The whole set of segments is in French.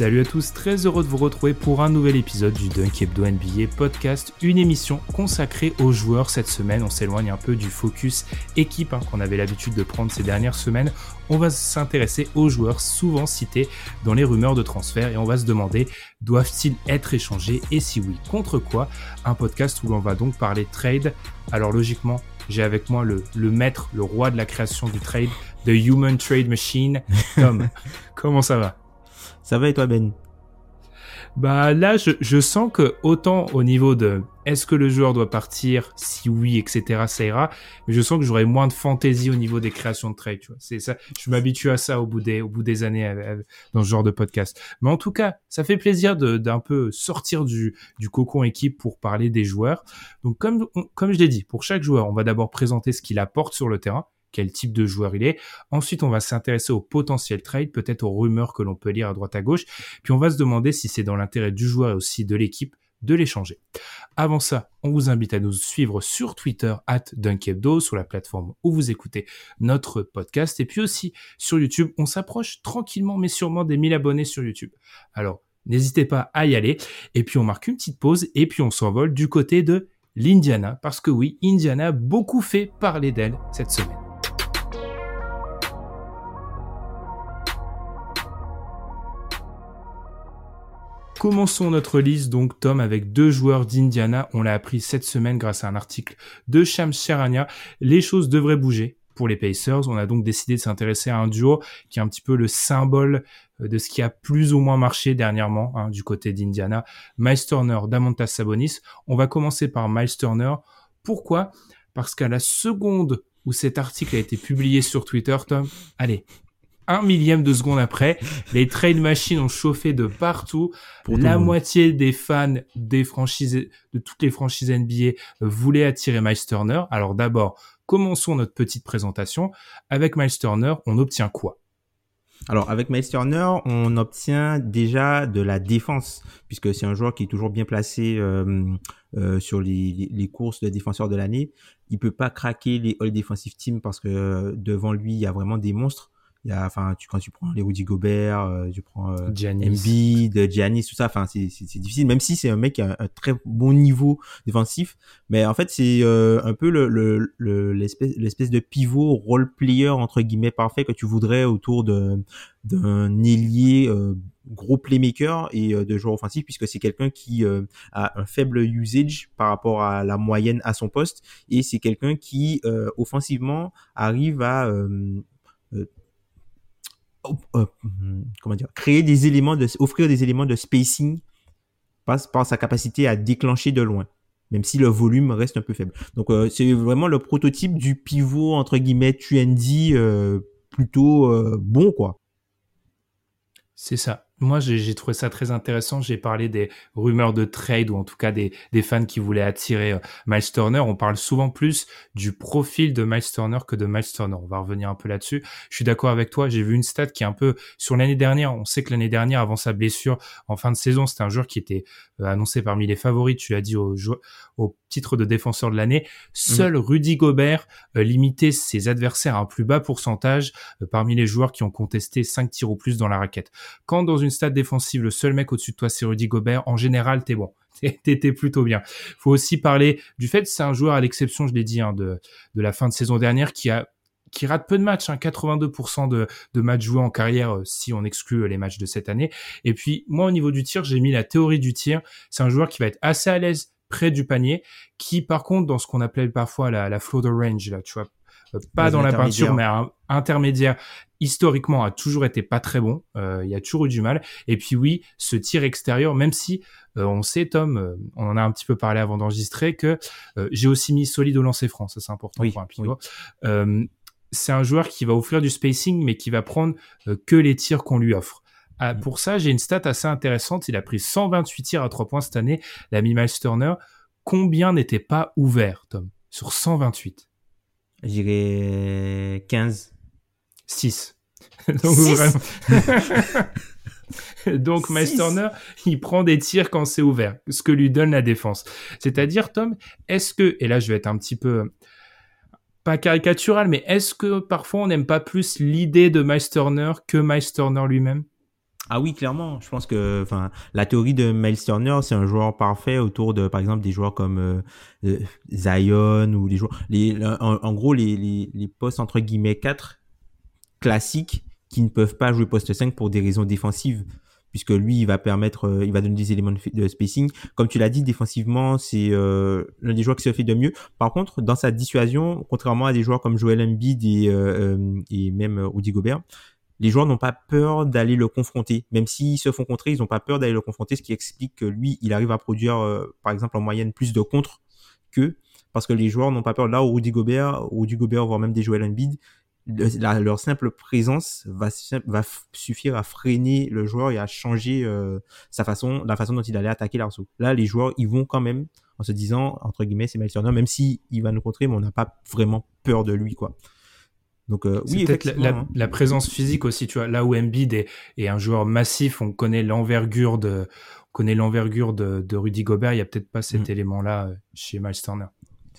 Salut à tous, très heureux de vous retrouver pour un nouvel épisode du Dunk Hebdo NBA podcast, une émission consacrée aux joueurs cette semaine. On s'éloigne un peu du focus équipe hein, qu'on avait l'habitude de prendre ces dernières semaines. On va s'intéresser aux joueurs souvent cités dans les rumeurs de transfert et on va se demander doivent-ils être échangés et si oui, contre quoi? Un podcast où l'on va donc parler trade. Alors logiquement, j'ai avec moi le, le maître, le roi de la création du trade, The Human Trade Machine, Tom. comment ça va? Ça va et toi Ben? Bah là, je, je, sens que autant au niveau de est-ce que le joueur doit partir, si oui, etc., ça ira, mais je sens que j'aurai moins de fantaisie au niveau des créations de trade, tu vois. C'est ça, je m'habitue à ça au bout des, au bout des années dans ce genre de podcast. Mais en tout cas, ça fait plaisir d'un peu sortir du, du cocon équipe pour parler des joueurs. Donc comme, comme je l'ai dit, pour chaque joueur, on va d'abord présenter ce qu'il apporte sur le terrain quel type de joueur il est. Ensuite, on va s'intéresser au potentiel trade, peut-être aux rumeurs que l'on peut lire à droite à gauche. Puis on va se demander si c'est dans l'intérêt du joueur et aussi de l'équipe de l'échanger. Avant ça, on vous invite à nous suivre sur Twitter at Dunkebdo, sur la plateforme où vous écoutez notre podcast. Et puis aussi sur YouTube, on s'approche tranquillement mais sûrement des 1000 abonnés sur YouTube. Alors, n'hésitez pas à y aller. Et puis on marque une petite pause et puis on s'envole du côté de l'Indiana. Parce que oui, Indiana a beaucoup fait parler d'elle cette semaine. Commençons notre liste donc Tom avec deux joueurs d'Indiana. On l'a appris cette semaine grâce à un article de Shams Charania. Les choses devraient bouger pour les Pacers. On a donc décidé de s'intéresser à un duo qui est un petit peu le symbole euh, de ce qui a plus ou moins marché dernièrement hein, du côté d'Indiana. Miles Turner, Damontas Sabonis. On va commencer par Miles Turner. Pourquoi? Parce qu'à la seconde où cet article a été publié sur Twitter, Tom, allez, un millième de seconde après, les trade machines ont chauffé de partout. la moitié des fans des franchises, de toutes les franchises NBA voulaient attirer Miles Turner. Alors d'abord, commençons notre petite présentation. Avec Miles Turner, on obtient quoi? Alors avec Miles Turner, on obtient déjà de la défense puisque c'est un joueur qui est toujours bien placé euh, euh, sur les, les, courses de défenseur de l'année. Il peut pas craquer les All Defensive Team parce que euh, devant lui il y a vraiment des monstres. Il y a, enfin, tu, quand tu prends les Rudy Gobert, euh, tu prends euh, Embiid, Giannis, tout ça, enfin, c'est, c'est, difficile, même si c'est un mec qui a un, très bon niveau défensif. Mais en fait, c'est euh, un peu le, le, l'espèce, l'espèce de pivot role player entre guillemets parfait que tu voudrais autour de d'un ailier euh, gros playmaker et de joueur offensif puisque c'est quelqu'un qui a un faible usage par rapport à la moyenne à son poste et c'est quelqu'un qui offensivement arrive à euh, comment dire, créer des éléments de, offrir des éléments de spacing passe par sa capacité à déclencher de loin, même si le volume reste un peu faible. Donc euh, c'est vraiment le prototype du pivot entre guillemets TND euh, plutôt bon quoi. C'est ça. Moi, j'ai trouvé ça très intéressant. J'ai parlé des rumeurs de trade ou en tout cas des, des fans qui voulaient attirer euh, Miles Turner. On parle souvent plus du profil de Miles Turner que de Miles Turner. On va revenir un peu là-dessus. Je suis d'accord avec toi. J'ai vu une stat qui est un peu sur l'année dernière. On sait que l'année dernière, avant sa blessure en fin de saison, c'était un joueur qui était annoncé parmi les favoris. Tu l'as dit au, au titre de défenseur de l'année. Seul mhm. Rudy Gobert euh, limitait ses adversaires à un plus bas pourcentage parmi les joueurs qui ont contesté 5 tirs ou plus dans la raquette. Quand dans une stade défensive, le seul mec au-dessus de toi, c'est Rudy Gobert, en général, t'es bon. T'étais plutôt bien. Faut aussi parler du fait que c'est un joueur, à l'exception, je l'ai dit, hein, de, de la fin de saison dernière, qui a qui rate peu de matchs, hein, 82% de, de matchs joués en carrière euh, si on exclut euh, les matchs de cette année. Et puis moi au niveau du tir, j'ai mis la théorie du tir. C'est un joueur qui va être assez à l'aise près du panier, qui par contre dans ce qu'on appelle parfois la, la floater range, là, tu vois, pas dans la peinture, mais intermédiaire, historiquement a toujours été pas très bon. il y a toujours eu du mal. Et puis oui, ce tir extérieur, même si on sait, Tom, on en a un petit peu parlé avant d'enregistrer, que j'ai aussi mis solide au lancer franc. Ça, c'est important pour un pivot. C'est un joueur qui va offrir du spacing, mais qui va prendre que les tirs qu'on lui offre. Ah, mm. pour ça, j'ai une stat assez intéressante. Il a pris 128 tirs à 3 points cette année, l'ami Miles Turner. Combien n'étaient pas ouverts, Tom, sur 128 J'irais 15. 6. Donc, 6 Donc, Miles Turner, il prend des tirs quand c'est ouvert, ce que lui donne la défense. C'est-à-dire, Tom, est-ce que, et là je vais être un petit peu, caricatural, mais est-ce que parfois on n'aime pas plus l'idée de Miles Turner que Miles Turner lui-même? Ah oui, clairement. Je pense que, la théorie de Miles Turner, c'est un joueur parfait autour de, par exemple, des joueurs comme euh, euh, Zion ou des joueurs, les, en, gros, les, les, les, postes entre guillemets 4 classiques qui ne peuvent pas jouer poste 5 pour des raisons défensives puisque lui, il va permettre, euh, il va donner des éléments de, spacing. Comme tu l'as dit, défensivement, c'est euh, l'un des joueurs qui se fait de mieux. Par contre, dans sa dissuasion, contrairement à des joueurs comme Joel Embiid et, et même Rudy Gobert, les joueurs n'ont pas peur d'aller le confronter. Même s'ils se font contrer, ils n'ont pas peur d'aller le confronter, ce qui explique que lui, il arrive à produire, euh, par exemple, en moyenne plus de contre que parce que les joueurs n'ont pas peur. Là où Rudy Gobert, Rudy Gobert, voire même des Joel Embiid, leur simple présence va, va suffire à freiner le joueur et à changer euh, sa façon, la façon dont il allait attaquer l'arceau. Là, les joueurs, ils vont quand même en se disant, entre guillemets, c'est Miles Turner, même si il va nous contrer, mais on n'a pas vraiment peur de lui, quoi. Donc euh, oui, peut-être la, hein. la, présence physique aussi, tu vois. Là où Embiid est, est un joueur massif, on connaît l'envergure de, on connaît l'envergure de, de, Rudy Gobert. Il y a peut-être pas cet mm. élément-là euh, chez Miles Turner.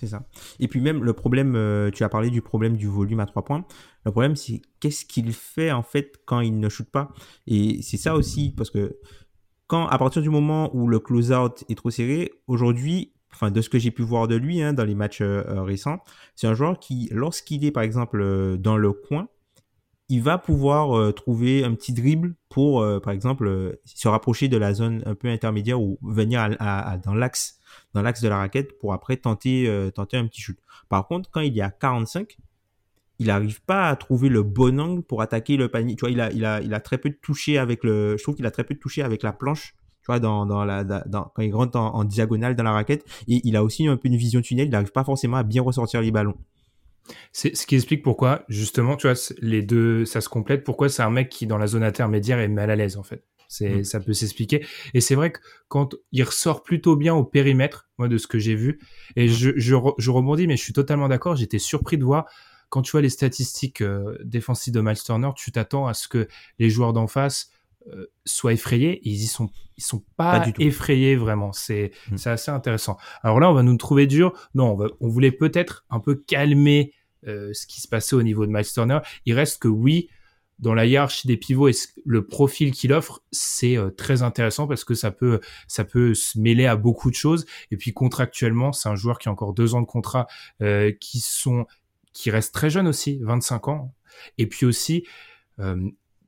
C'est ça. Et puis même le problème, euh, tu as parlé du problème du volume à trois points. Le problème, c'est qu'est-ce qu'il fait en fait quand il ne shoot pas? Et c'est ça aussi parce que quand à partir du moment où le close-out est trop serré, aujourd'hui, enfin de ce que j'ai pu voir de lui hein, dans les matchs euh, euh, récents, c'est un joueur qui, lorsqu'il est par exemple dans le coin, il va pouvoir trouver un petit dribble pour, par exemple, se rapprocher de la zone un peu intermédiaire ou venir dans l'axe, dans l'axe de la raquette pour après tenter, tenter un petit shoot. Par contre, quand il y a 45, il n'arrive pas à trouver le bon angle pour attaquer le panier. Tu vois, il a, il a, il a très peu de toucher avec le, je trouve qu'il a très peu de toucher avec la planche tu vois, dans, dans la, dans, quand il rentre en, diagonale dans la raquette. Et il a aussi un peu une vision tunnel, il n'arrive pas forcément à bien ressortir les ballons. C'est ce qui explique pourquoi, justement, tu vois, les deux, ça se complète. Pourquoi c'est un mec qui, dans la zone intermédiaire, est mal à l'aise, en fait? C'est, mm. ça peut s'expliquer. Et c'est vrai que quand il ressort plutôt bien au périmètre, moi, de ce que j'ai vu, et je, je, je rebondis, mais je suis totalement d'accord, j'étais surpris de voir, quand tu vois les statistiques euh, défensives de Miles Turner, tu t'attends à ce que les joueurs d'en face euh, soient effrayés. Ils y sont, ils sont pas, effrayés vraiment. C'est, hmm. c'est assez intéressant. Alors là, on va nous trouver dur. Non, on, voulait peut-être un peu calmer euh, ce qui se passait au niveau de Miles Turner. Il reste que oui, dans la hiérarchie des pivots et le profil qu'il offre, c'est euh, très intéressant parce que ça peut, ça peut se mêler à beaucoup de choses. Et puis contractuellement, c'est un joueur qui a encore deux ans de contrat, qui sont, qui reste très jeune aussi, 25 ans. Et puis aussi,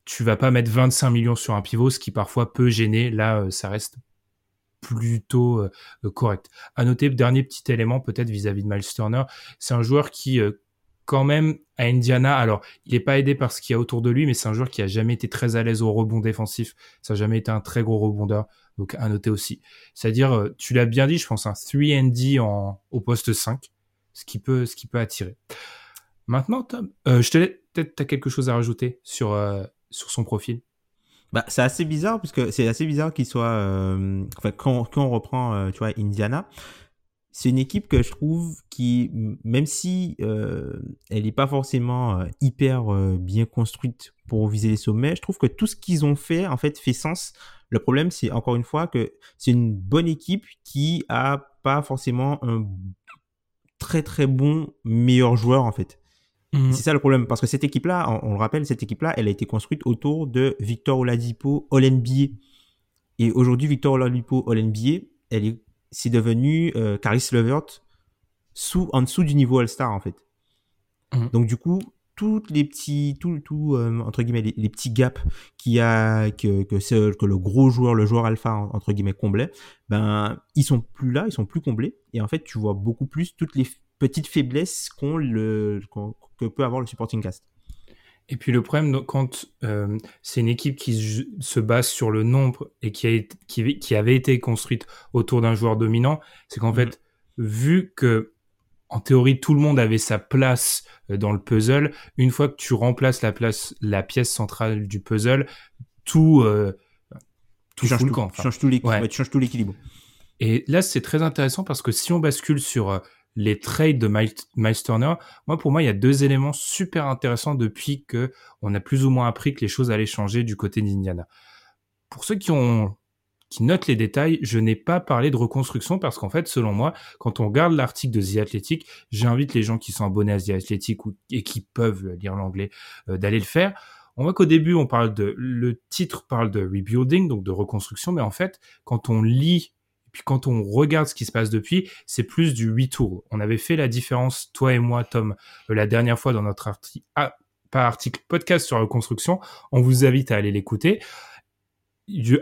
tu vas pas mettre 25 millions sur un pivot, ce qui parfois peut gêner. Là, euh, ça reste plutôt euh, correct. À noter, dernier petit élément peut-être vis-à-vis de Miles Turner, c'est un joueur qui euh, quand même à Indiana, alors il n'est pas aidé par ce qu'il y a autour de lui, mais c'est un joueur qui a jamais été très à l'aise au rebond défensif. Ça a jamais été un très gros rebondeur, donc à noter aussi. C'est-à-dire, tu l'as bien dit, je pense un 3 D en au poste 5, ce qui peut, ce qui peut attirer. Maintenant, Tom, je te peut-être as quelque chose à rajouter sur sur son profil? Bah, c'est assez bizarre puisque c'est assez bizarre qu'il soit euh, enfin quand, quand, on reprend euh, tu vois Indiana c'est une équipe que je trouve qui même si euh, elle n'est pas forcément hyper bien construite pour viser les sommets je trouve que tout ce qu'ils ont fait en fait fait sens le problème c'est encore une fois que c'est une bonne équipe qui a pas forcément un très très bon meilleur joueur en fait Mhm. C'est ça le problème, parce que cette équipe-là, on, le rappelle, cette équipe-là, elle a été construite autour de Victor Oladipo, All-NBA. Et aujourd'hui, Victor Oladipo, All-NBA, elle est, c'est devenu euh, Caris Levert sous, en dessous du niveau All-Star, en fait. Mhm. Donc, du coup, toutes les petits, tout, tout euh, entre guillemets, les, petits gaps qu'il a, que, que, que le gros joueur, le joueur alpha, entre guillemets, comblait, ben, ils sont plus là, ils sont plus comblés. Et en fait, tu vois beaucoup plus toutes les petites faiblesses qu'on le que peut avoir le supporting cast. Et puis le problème, quand euh, c'est une équipe qui se base sur le nombre et qui, a, qui, qui avait été construite autour d'un joueur dominant, c'est qu'en mm-hmm. fait, vu que en théorie tout le monde avait sa place euh, dans le puzzle, une fois que tu remplaces la place, la pièce centrale du puzzle, tout euh, tout change tout, tu changes tout l'équilibre. Et là, c'est très intéressant parce que si on bascule sur les trades de Miles, Turner, moi pour moi il y a deux éléments super intéressants depuis que on a plus ou moins appris que les choses allaient changer du côté d'Indiana. Pour ceux qui ont qui notent les détails, je n'ai pas parlé de reconstruction parce qu'en fait, selon moi, quand on regarde l'article de The Athletic, j'invite les gens qui sont abonnés à The Athletic et qui peuvent lire l'anglais euh, d'aller le faire. On voit qu'au début, on parle de, le titre parle de rebuilding, donc de reconstruction, mais en fait, quand on lit puis quand on regarde ce qui se passe depuis, c'est plus du retour. On avait fait la différence, toi et moi, Tom, euh, la dernière fois dans notre article, ah, pas article, podcast sur la construction. On vous invite à aller l'écouter.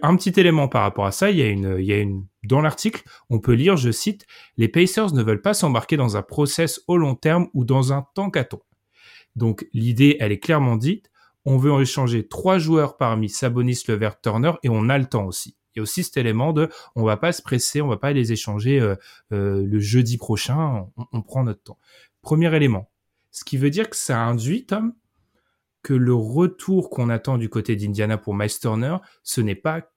Un petit élément par rapport à ça, il y a une, il y a une, dans l'article, on peut lire, je cite, les Pacers ne veulent pas s'embarquer dans un process au long terme ou dans un tankathon. Donc, l'idée, elle est clairement dite. On veut échanger trois joueurs parmi Sabonis, Levert, Turner et on a le temps aussi il y a aussi cet élément de on va pas se presser, on va pas les échanger euh, euh, le jeudi prochain, on, prend notre temps. Premier élément. Ce qui veut dire que ça induit, Tom, que le retour qu'on attend du côté d'Indiana pour Miles Turner, ce n'est pas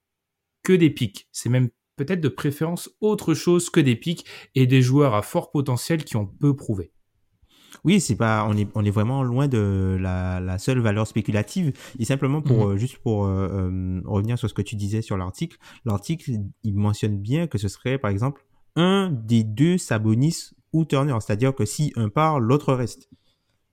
que des pics. C'est même peut-être de préférence autre chose que des pics et des joueurs à fort potentiel qui ont peu prouvé. Oui, c'est pas, on est, on est vraiment loin de la, la seule valeur spéculative. Et simplement pour, mhm. euh, juste pour euh, euh, revenir sur ce que tu disais sur l'article, l'article, il mentionne bien que ce serait, par exemple, un des deux Sabonis ou Turner. C'est-à-dire que si un part, l'autre reste.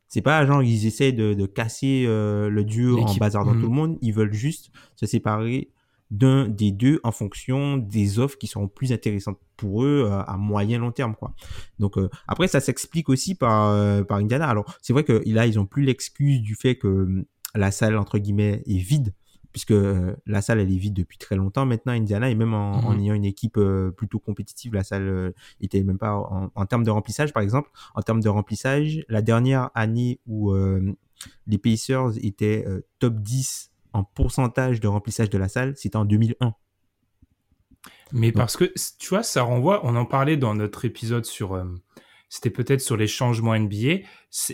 C'est pas genre ils essaient de, de casser le duo en bazardant mhm. tout le monde. Ils veulent juste se séparer d'un des deux en fonction des offres qui seront plus intéressantes pour eux euh, à moyen long terme quoi. Donc euh, après ça s'explique aussi par euh, par Indiana. Alors c'est vrai que là ils ont plus l'excuse du fait que la salle entre guillemets est vide puisque la salle elle est vide depuis très longtemps maintenant Indiana et même en, en mhm. ayant une équipe plutôt compétitive la salle était même pas en, en, termes de remplissage par exemple en termes de remplissage la dernière année où les Pacers étaient top 10 en pourcentage de remplissage de la salle, c'était en 2001. Mais parce que, tu vois, ça renvoie, on en parlait dans notre épisode sur, euh, c'était peut-être sur les changements NBA, il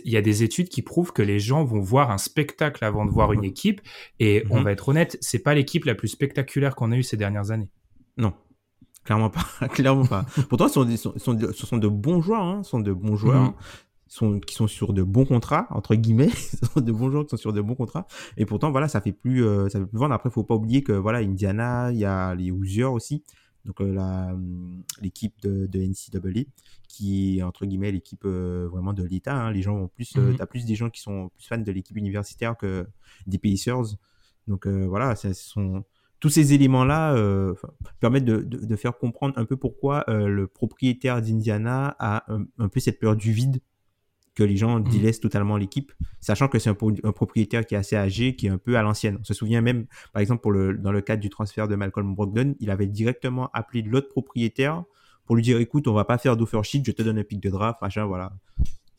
y a des études qui prouvent que les gens vont voir un spectacle avant de voir une équipe, et on mhm. va être honnête, c'est pas l'équipe la plus spectaculaire qu'on a eue ces dernières années. Non, clairement pas, clairement pas. Pourtant, ce sont, ce sont de bons joueurs, hein, sont de bons joueurs. Mhm sont, qui sont sur de bons contrats, entre guillemets, de bons joueurs qui sont sur de bons contrats. Et pourtant, voilà, ça fait plus, euh, ça fait plus vendre. Après, faut pas oublier que, voilà, Indiana, il y a les Hoosiers aussi. Donc, euh, la, hum, l'équipe de, de NCAA, qui est, entre guillemets, l'équipe euh, vraiment de l'État. Hein. Les gens ont plus, mm t'as plus des gens qui sont plus fans de l'équipe universitaire que des Pacers. Donc, voilà, ce sont, tous ces éléments-là euh, permettent de, de, de, faire comprendre un peu pourquoi le propriétaire d'Indiana a un, un, peu cette peur du vide que les gens mmh. délaissent totalement l'équipe, sachant que c'est un, propriétaire qui est assez âgé, qui est un peu à l'ancienne. On se souvient même, par exemple, pour le, dans le cadre du transfert de Malcolm Brogdon, il avait directement appelé l'autre propriétaire pour lui dire, écoute, on va pas faire d'offer sheet, je te donne un pic de draft, machin, voilà.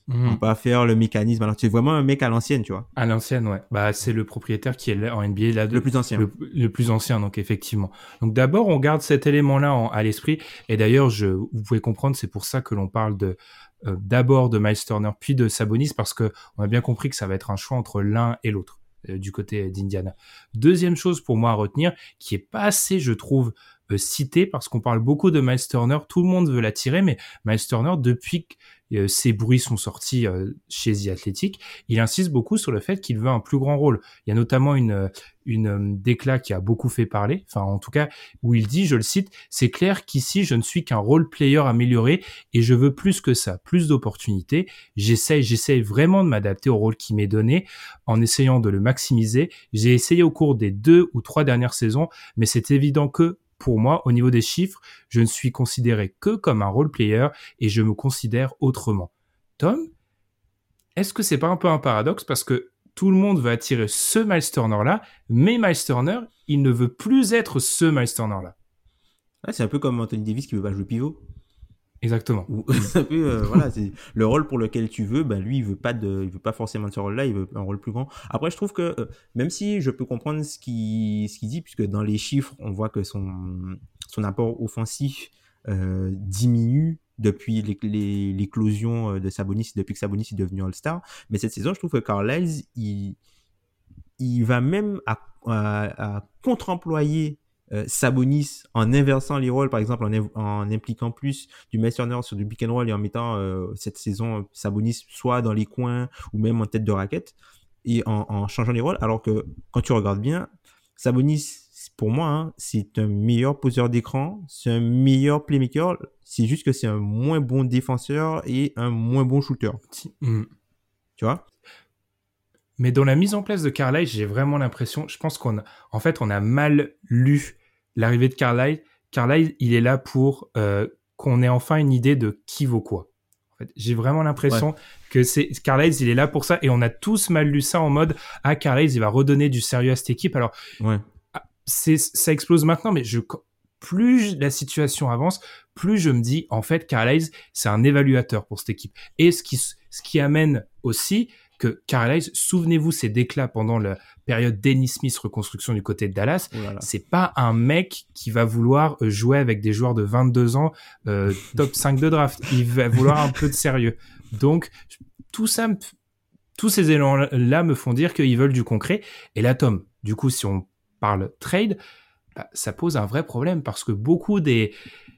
Mmh. On va pas faire le mécanisme. Alors, c'est vraiment un mec à l'ancienne, tu vois. À l'ancienne, ouais. Bah, c'est le propriétaire qui est en NBA là. Le plus ancien. Le, plus ancien, donc effectivement. Donc d'abord, on garde cet élément-là à l'esprit. Et d'ailleurs, je, vous pouvez comprendre, c'est pour ça que l'on parle de euh, d'abord de Miles Turner puis de Sabonis parce que on a bien compris que ça va être un choix entre l'un et l'autre euh, du côté d'Indiana. Deuxième chose pour moi à retenir qui est pas assez je trouve euh, cité parce qu'on parle beaucoup de Miles Turner, tout le monde veut l'attirer mais Miles Turner depuis euh, ces bruits sont sortis euh, chez The Athletic, il insiste beaucoup sur le fait qu'il veut un plus grand rôle. Il y a notamment une, euh, une déclat qui a beaucoup fait parler, enfin en tout cas où il dit, je le cite, c'est clair qu'ici je ne suis qu'un role player amélioré et je veux plus que ça, plus d'opportunités. J'essaye, j'essaye vraiment de m'adapter au rôle qui m'est donné en essayant de le maximiser. J'ai essayé au cours des deux ou trois dernières saisons, mais c'est évident que pour moi, au niveau des chiffres, je ne suis considéré que comme un role player et je me considère autrement. Tom, est-ce que c'est pas un peu un paradoxe? Parce que tout le monde veut attirer ce Miles Turner là, mais Miles Turner, il ne veut plus être ce Miles Turner là. c'est un peu comme Anthony Davis qui veut pas jouer pivot. Exactement. euh, voilà, c'est le rôle pour lequel tu veux. Ben lui, il veut pas de, il veut pas forcément de ce rôle-là. Il veut un rôle plus grand. Après, je trouve que euh, même si je peux comprendre ce qu'il ce qu'il dit, puisque dans les chiffres, on voit que son son apport offensif euh, diminue depuis l'éclosion euh, de Sabonis, depuis que Sabonis est devenu All-Star. Mais cette saison, je trouve que Carlisle, il, il va même à, à, à contre-employer euh, Sabonis en inversant les rôles, par exemple en, en impliquant plus du Meisterner sur du pick and roll et en mettant euh, cette saison Sabonis soit dans les coins ou même en tête de raquette et en, en changeant les rôles. Alors que quand tu regardes bien, Sabonis, pour moi, hein, c'est un meilleur poseur d'écran, c'est un meilleur playmaker. C'est juste que c'est un moins bon défenseur et un moins bon shooter. Mm. Tu vois? Mais dans la mise en place de Carlisle, j'ai vraiment l'impression, je pense qu'on a, en fait, on a mal lu l'arrivée de Carlisle. Carlisle, il est là pour euh, qu'on ait enfin une idée de qui vaut quoi. En fait, j'ai vraiment l'impression Ouais. que c'est Carlisle, il est là pour ça, et on a tous mal lu ça en mode ah Carlisle, il va redonner du sérieux à cette équipe. Alors Ouais. c'est ça explose maintenant, mais je plus la situation avance, plus je me dis en fait Carlisle c'est un évaluateur pour cette équipe. Et ce qui ce qui amène aussi que Carlisle, souvenez-vous ces déclats pendant la période Dennis Smith reconstruction du côté de Dallas, Oh c'est pas un mec qui va vouloir euh, jouer avec des joueurs de 22 ans euh, top 5 de draft. Il va vouloir un peu de sérieux. Donc tout ça, me- tous ces éléments-là me font dire qu'ils veulent du concret. Et là, Tom, du coup, si on parle trade, bah, ça pose un vrai problème parce que beaucoup des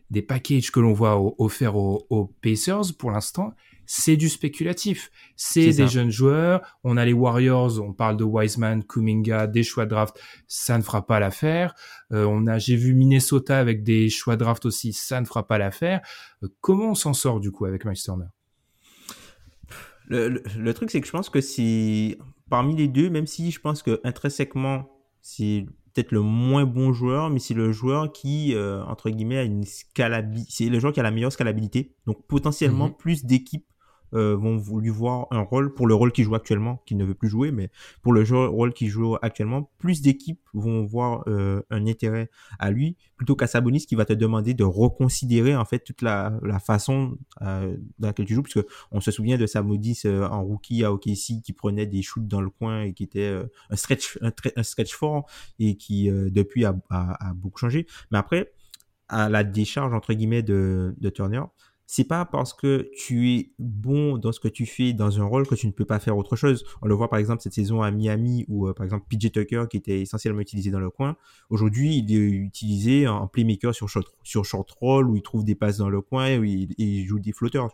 des packages que l'on voit offerts aux, aux Pacers pour l'instant, c'est du spéculatif. C'est des ça. jeunes joueurs. On a les Warriors, on parle de Wiseman, Kuminga, des choix de draft, ça ne fera pas l'affaire. Euh, on a, j'ai vu Minnesota avec des choix de draft aussi, ça ne fera pas l'affaire. Euh, comment on s'en sort du coup avec Miles Turner? Le, le, le truc, c'est que je pense que c'est parmi les deux, même si je pense que intrinsèquement, c'est peut-être le moins bon joueur, mais c'est le joueur qui, euh, entre guillemets, a une scalabilité. C'est le joueur qui a la meilleure scalabilité. Donc, potentiellement, Mhm. plus d'équipes euh, vont lui voir un rôle pour le rôle qu'il joue actuellement, qu'il ne veut plus jouer, mais pour le rôle qu'il joue actuellement, plus d'équipes vont voir euh, un intérêt à lui plutôt qu'à Sabonis qui va te demander de reconsidérer en fait toute la, la façon euh, dans laquelle tu joues, puisque on se souvient de Sabonis euh, en rookie à OKC qui prenait des shoots dans le coin et qui était euh, un stretch un, un stretch fort et qui euh, depuis a, a, a beaucoup changé. Mais après, à la décharge entre guillemets de, de Turner, c'est pas parce que tu es bon dans ce que tu fais dans un rôle que tu ne peux pas faire autre chose. On le voit par exemple cette saison à Miami où euh, par exemple PJ Tucker qui était essentiellement utilisé dans le coin, aujourd'hui il est utilisé en playmaker sur short, sur short roll où il trouve des passes dans le coin où il, joue des flotteurs.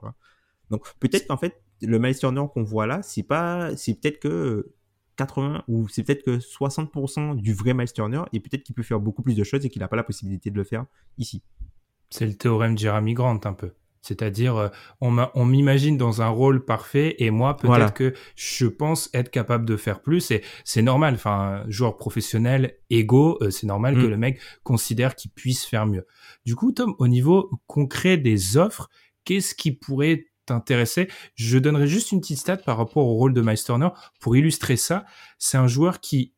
Donc peut-être qu'en fait le Miles Turner qu'on voit là, c'est pas c'est peut-être que 80 ou c'est peut-être que 60% du vrai Miles Turner et peut-être qu'il peut faire beaucoup plus de choses et qu'il n'a pas la possibilité de le faire ici. C'est le théorème de Jeremy Grant un peu. C'est-à-dire, euh, on m'a- on m'imagine dans un rôle parfait et moi, peut-être Voilà. que je pense être capable de faire plus et c'est normal. Enfin, un joueur professionnel, égaux, euh, c'est normal Mm. que le mec considère qu'il puisse faire mieux. Du coup, Tom, au niveau concret des offres, qu'est-ce qui pourrait t'intéresser? Je donnerai juste une petite stat par rapport au rôle de Miles Turner pour illustrer ça. C'est un joueur qui,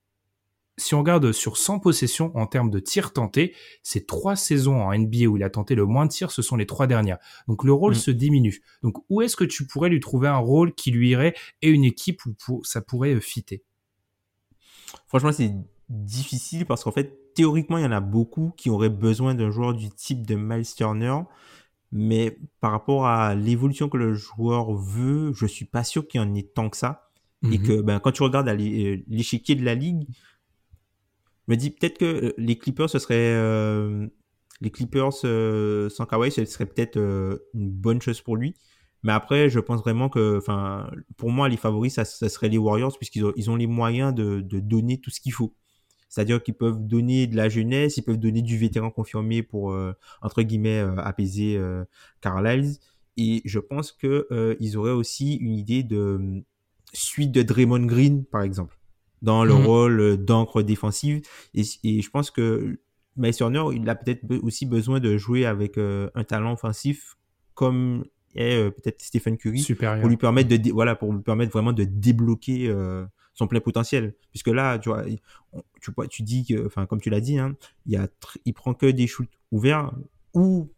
si on regarde sur 100 possessions en termes de tirs tentés, ces trois saisons en NBA où il a tenté le moins de tirs, ce sont les trois dernières. Donc le rôle Mm. se diminue. Donc où est-ce que tu pourrais lui trouver un rôle qui lui irait et une équipe où pour- ça pourrait euh, fitter? Franchement, c'est difficile parce qu'en fait, théoriquement, il y en a beaucoup qui auraient besoin d'un joueur du type de Miles Turner. Mais par rapport à l'évolution que le joueur veut, je suis pas sûr qu'il y en ait tant que ça. Et Mhm. que ben, quand tu regardes euh, l'échiquier de la ligue, me dis peut-être que euh, les Clippers, ce serait. euh, les Clippers euh, sans Kawhi, ce serait peut-être euh, une bonne chose pour lui. Mais après, je pense vraiment que, enfin, pour moi, les favoris, ça, ça serait les Warriors, puisqu'ils ont, ils ont les moyens de, de donner tout ce qu'il faut. C'est-à-dire qu'ils peuvent donner de la jeunesse, ils peuvent donner du vétéran confirmé pour, euh, entre guillemets, euh, apaiser euh, Carlisle. Et je pense que euh, ils auraient aussi une idée de suite de Draymond Green, par exemple, dans le Mhm. rôle d'encre défensive. Et, et je pense que Miles Turner, il a peut-être aussi besoin de jouer avec euh, un talent offensif comme est euh, peut-être Stephen Curry Supérieur. pour lui permettre de dé- voilà pour lui permettre vraiment de débloquer euh, son plein potentiel puisque là tu vois tu dis que enfin comme tu l'as dit hein, il y a il prend que des shoots ouverts ou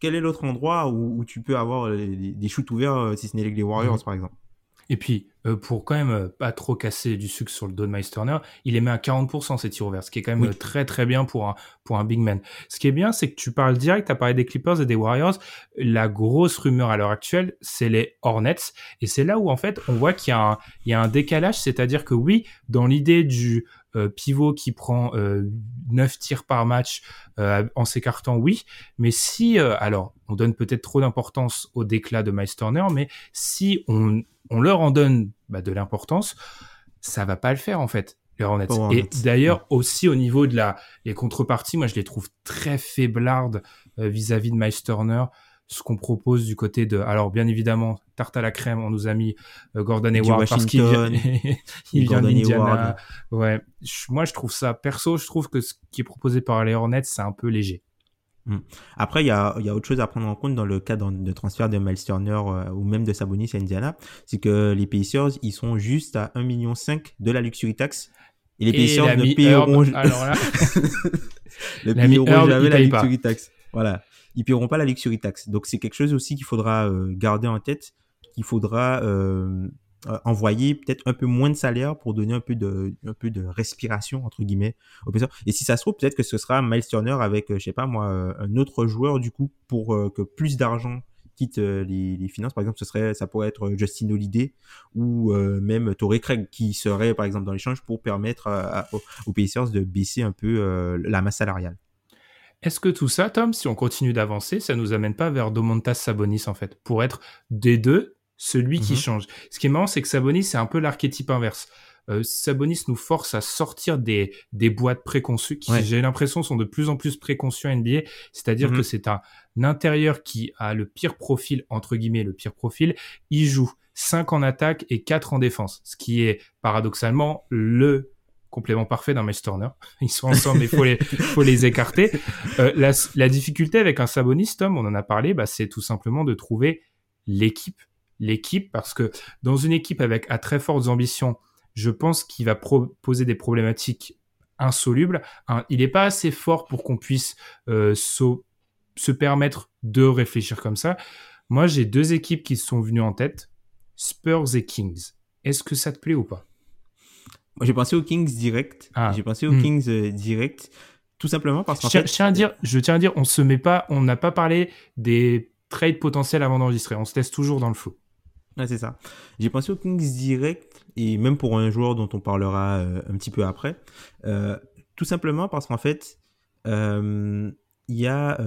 quel est l'autre endroit où, tu peux avoir des, shoots ouverts si ce n'est les Warriors, mhm. par exemple? Et puis, euh, pour quand même euh, pas trop casser du sucre sur le dos de Miles Turner, il est mis à 40% ses tirs ouverts, ce qui est quand même très très bien pour un, pour un big man. Ce qui est bien, c'est que tu parles direct, as parlé des Clippers et des Warriors. La grosse rumeur à l'heure actuelle, c'est les Hornets. Et c'est là où en fait, on voit qu'il y, a un, il y a un décalage, c'est-à-dire que oui, dans l'idée du euh, pivot qui prend euh, 9 tirs par match en s'écartant, oui. Mais si, alors, on donne peut-être trop d'importance au déclat de Miles Turner, mais si on on leur en donne bah, de l'importance, ça va pas le faire en fait. Et d'ailleurs aussi au niveau de la les contreparties, moi je les trouve très faiblardes euh, vis-à-vis de Miles Turner. Ce qu'on propose du côté de, alors bien évidemment, tarte à la crème, on nous a mis euh, Gordon Hayward parce qu'il vient, il vient d'Indiana. Ouais, moi je trouve ça perso, je trouve que ce qui est proposé par les Hornets, c'est un peu léger. Hmm. Après, il y a, y a, autre chose à prendre en compte dans le cas de transfert de Miles Turner euh, ou même de Sabonis à Indiana, c'est que les Pacers, ils sont juste à 1,5 million de la luxury tax. Et les Pacers ne paieront, alors là... ne paieront jamais la luxury tax. Voilà. Ils paieront pas la luxury tax. Donc c'est quelque chose aussi qu'il faudra euh, garder en tête, qu'il faudra euh, euh, envoyer peut-être un peu moins de salaire pour donner un peu de, un peu de respiration, entre guillemets, aux personnes. Et si ça se trouve, peut-être que ce sera Miles Turner avec, je sais pas moi, un autre joueur, du coup, pour que plus d'argent quitte les, les, finances. Par exemple, ce serait, ça pourrait être Justin Holiday ou même Torrey Craig qui serait, par exemple, dans l'échange pour permettre aux Pacers de baisser un peu la masse salariale. Est-ce que tout ça, Tom, si on continue d'avancer, ça nous amène pas vers Domantas Sabonis en fait, pour être des deux celui qui mhm. change. Ce qui est marrant, c'est que Sabonis, c'est un peu l'archétype inverse. Euh, Sabonis nous force à sortir des, des boîtes préconçues qui, j'ai l'impression, sont de plus en plus préconçues à NBA. C'est-à-dire que mhm. c'est un, intérieur qui a le pire profil, entre guillemets, le pire profil. Il joue 5 en attaque et 4 en défense. Ce qui est, paradoxalement, le complément parfait d'un Miles Turner. Ils sont ensemble, il faut les, écarter. Euh, la, difficulté avec un Sabonis, Tom, on en a parlé, bah, c'est tout simplement de trouver l'équipe l'équipe parce que dans une équipe avec à très fortes ambitions, je pense qu'il va poser des problématiques insolubles. il n'est pas assez fort pour qu'on puisse euh, se permettre de réfléchir comme ça. Moi, j'ai deux équipes qui sont venues en tête, Spurs et Kings. Est-ce que ça te plaît ou pas? Moi, j'ai pensé aux Kings direct. Ah. J'ai pensé aux hmm. Kings euh, direct, tout simplement parce qu'en fait, je tiens à dire, je tiens à dire, on se met pas, on n'a pas parlé des trades potentiels avant d'enregistrer. On se teste toujours dans le flou. C'est ça. J'ai pensé au Kings direct, et même pour un joueur dont on parlera euh, un petit peu après. Euh, tout simplement parce qu'en fait, euh, il y a.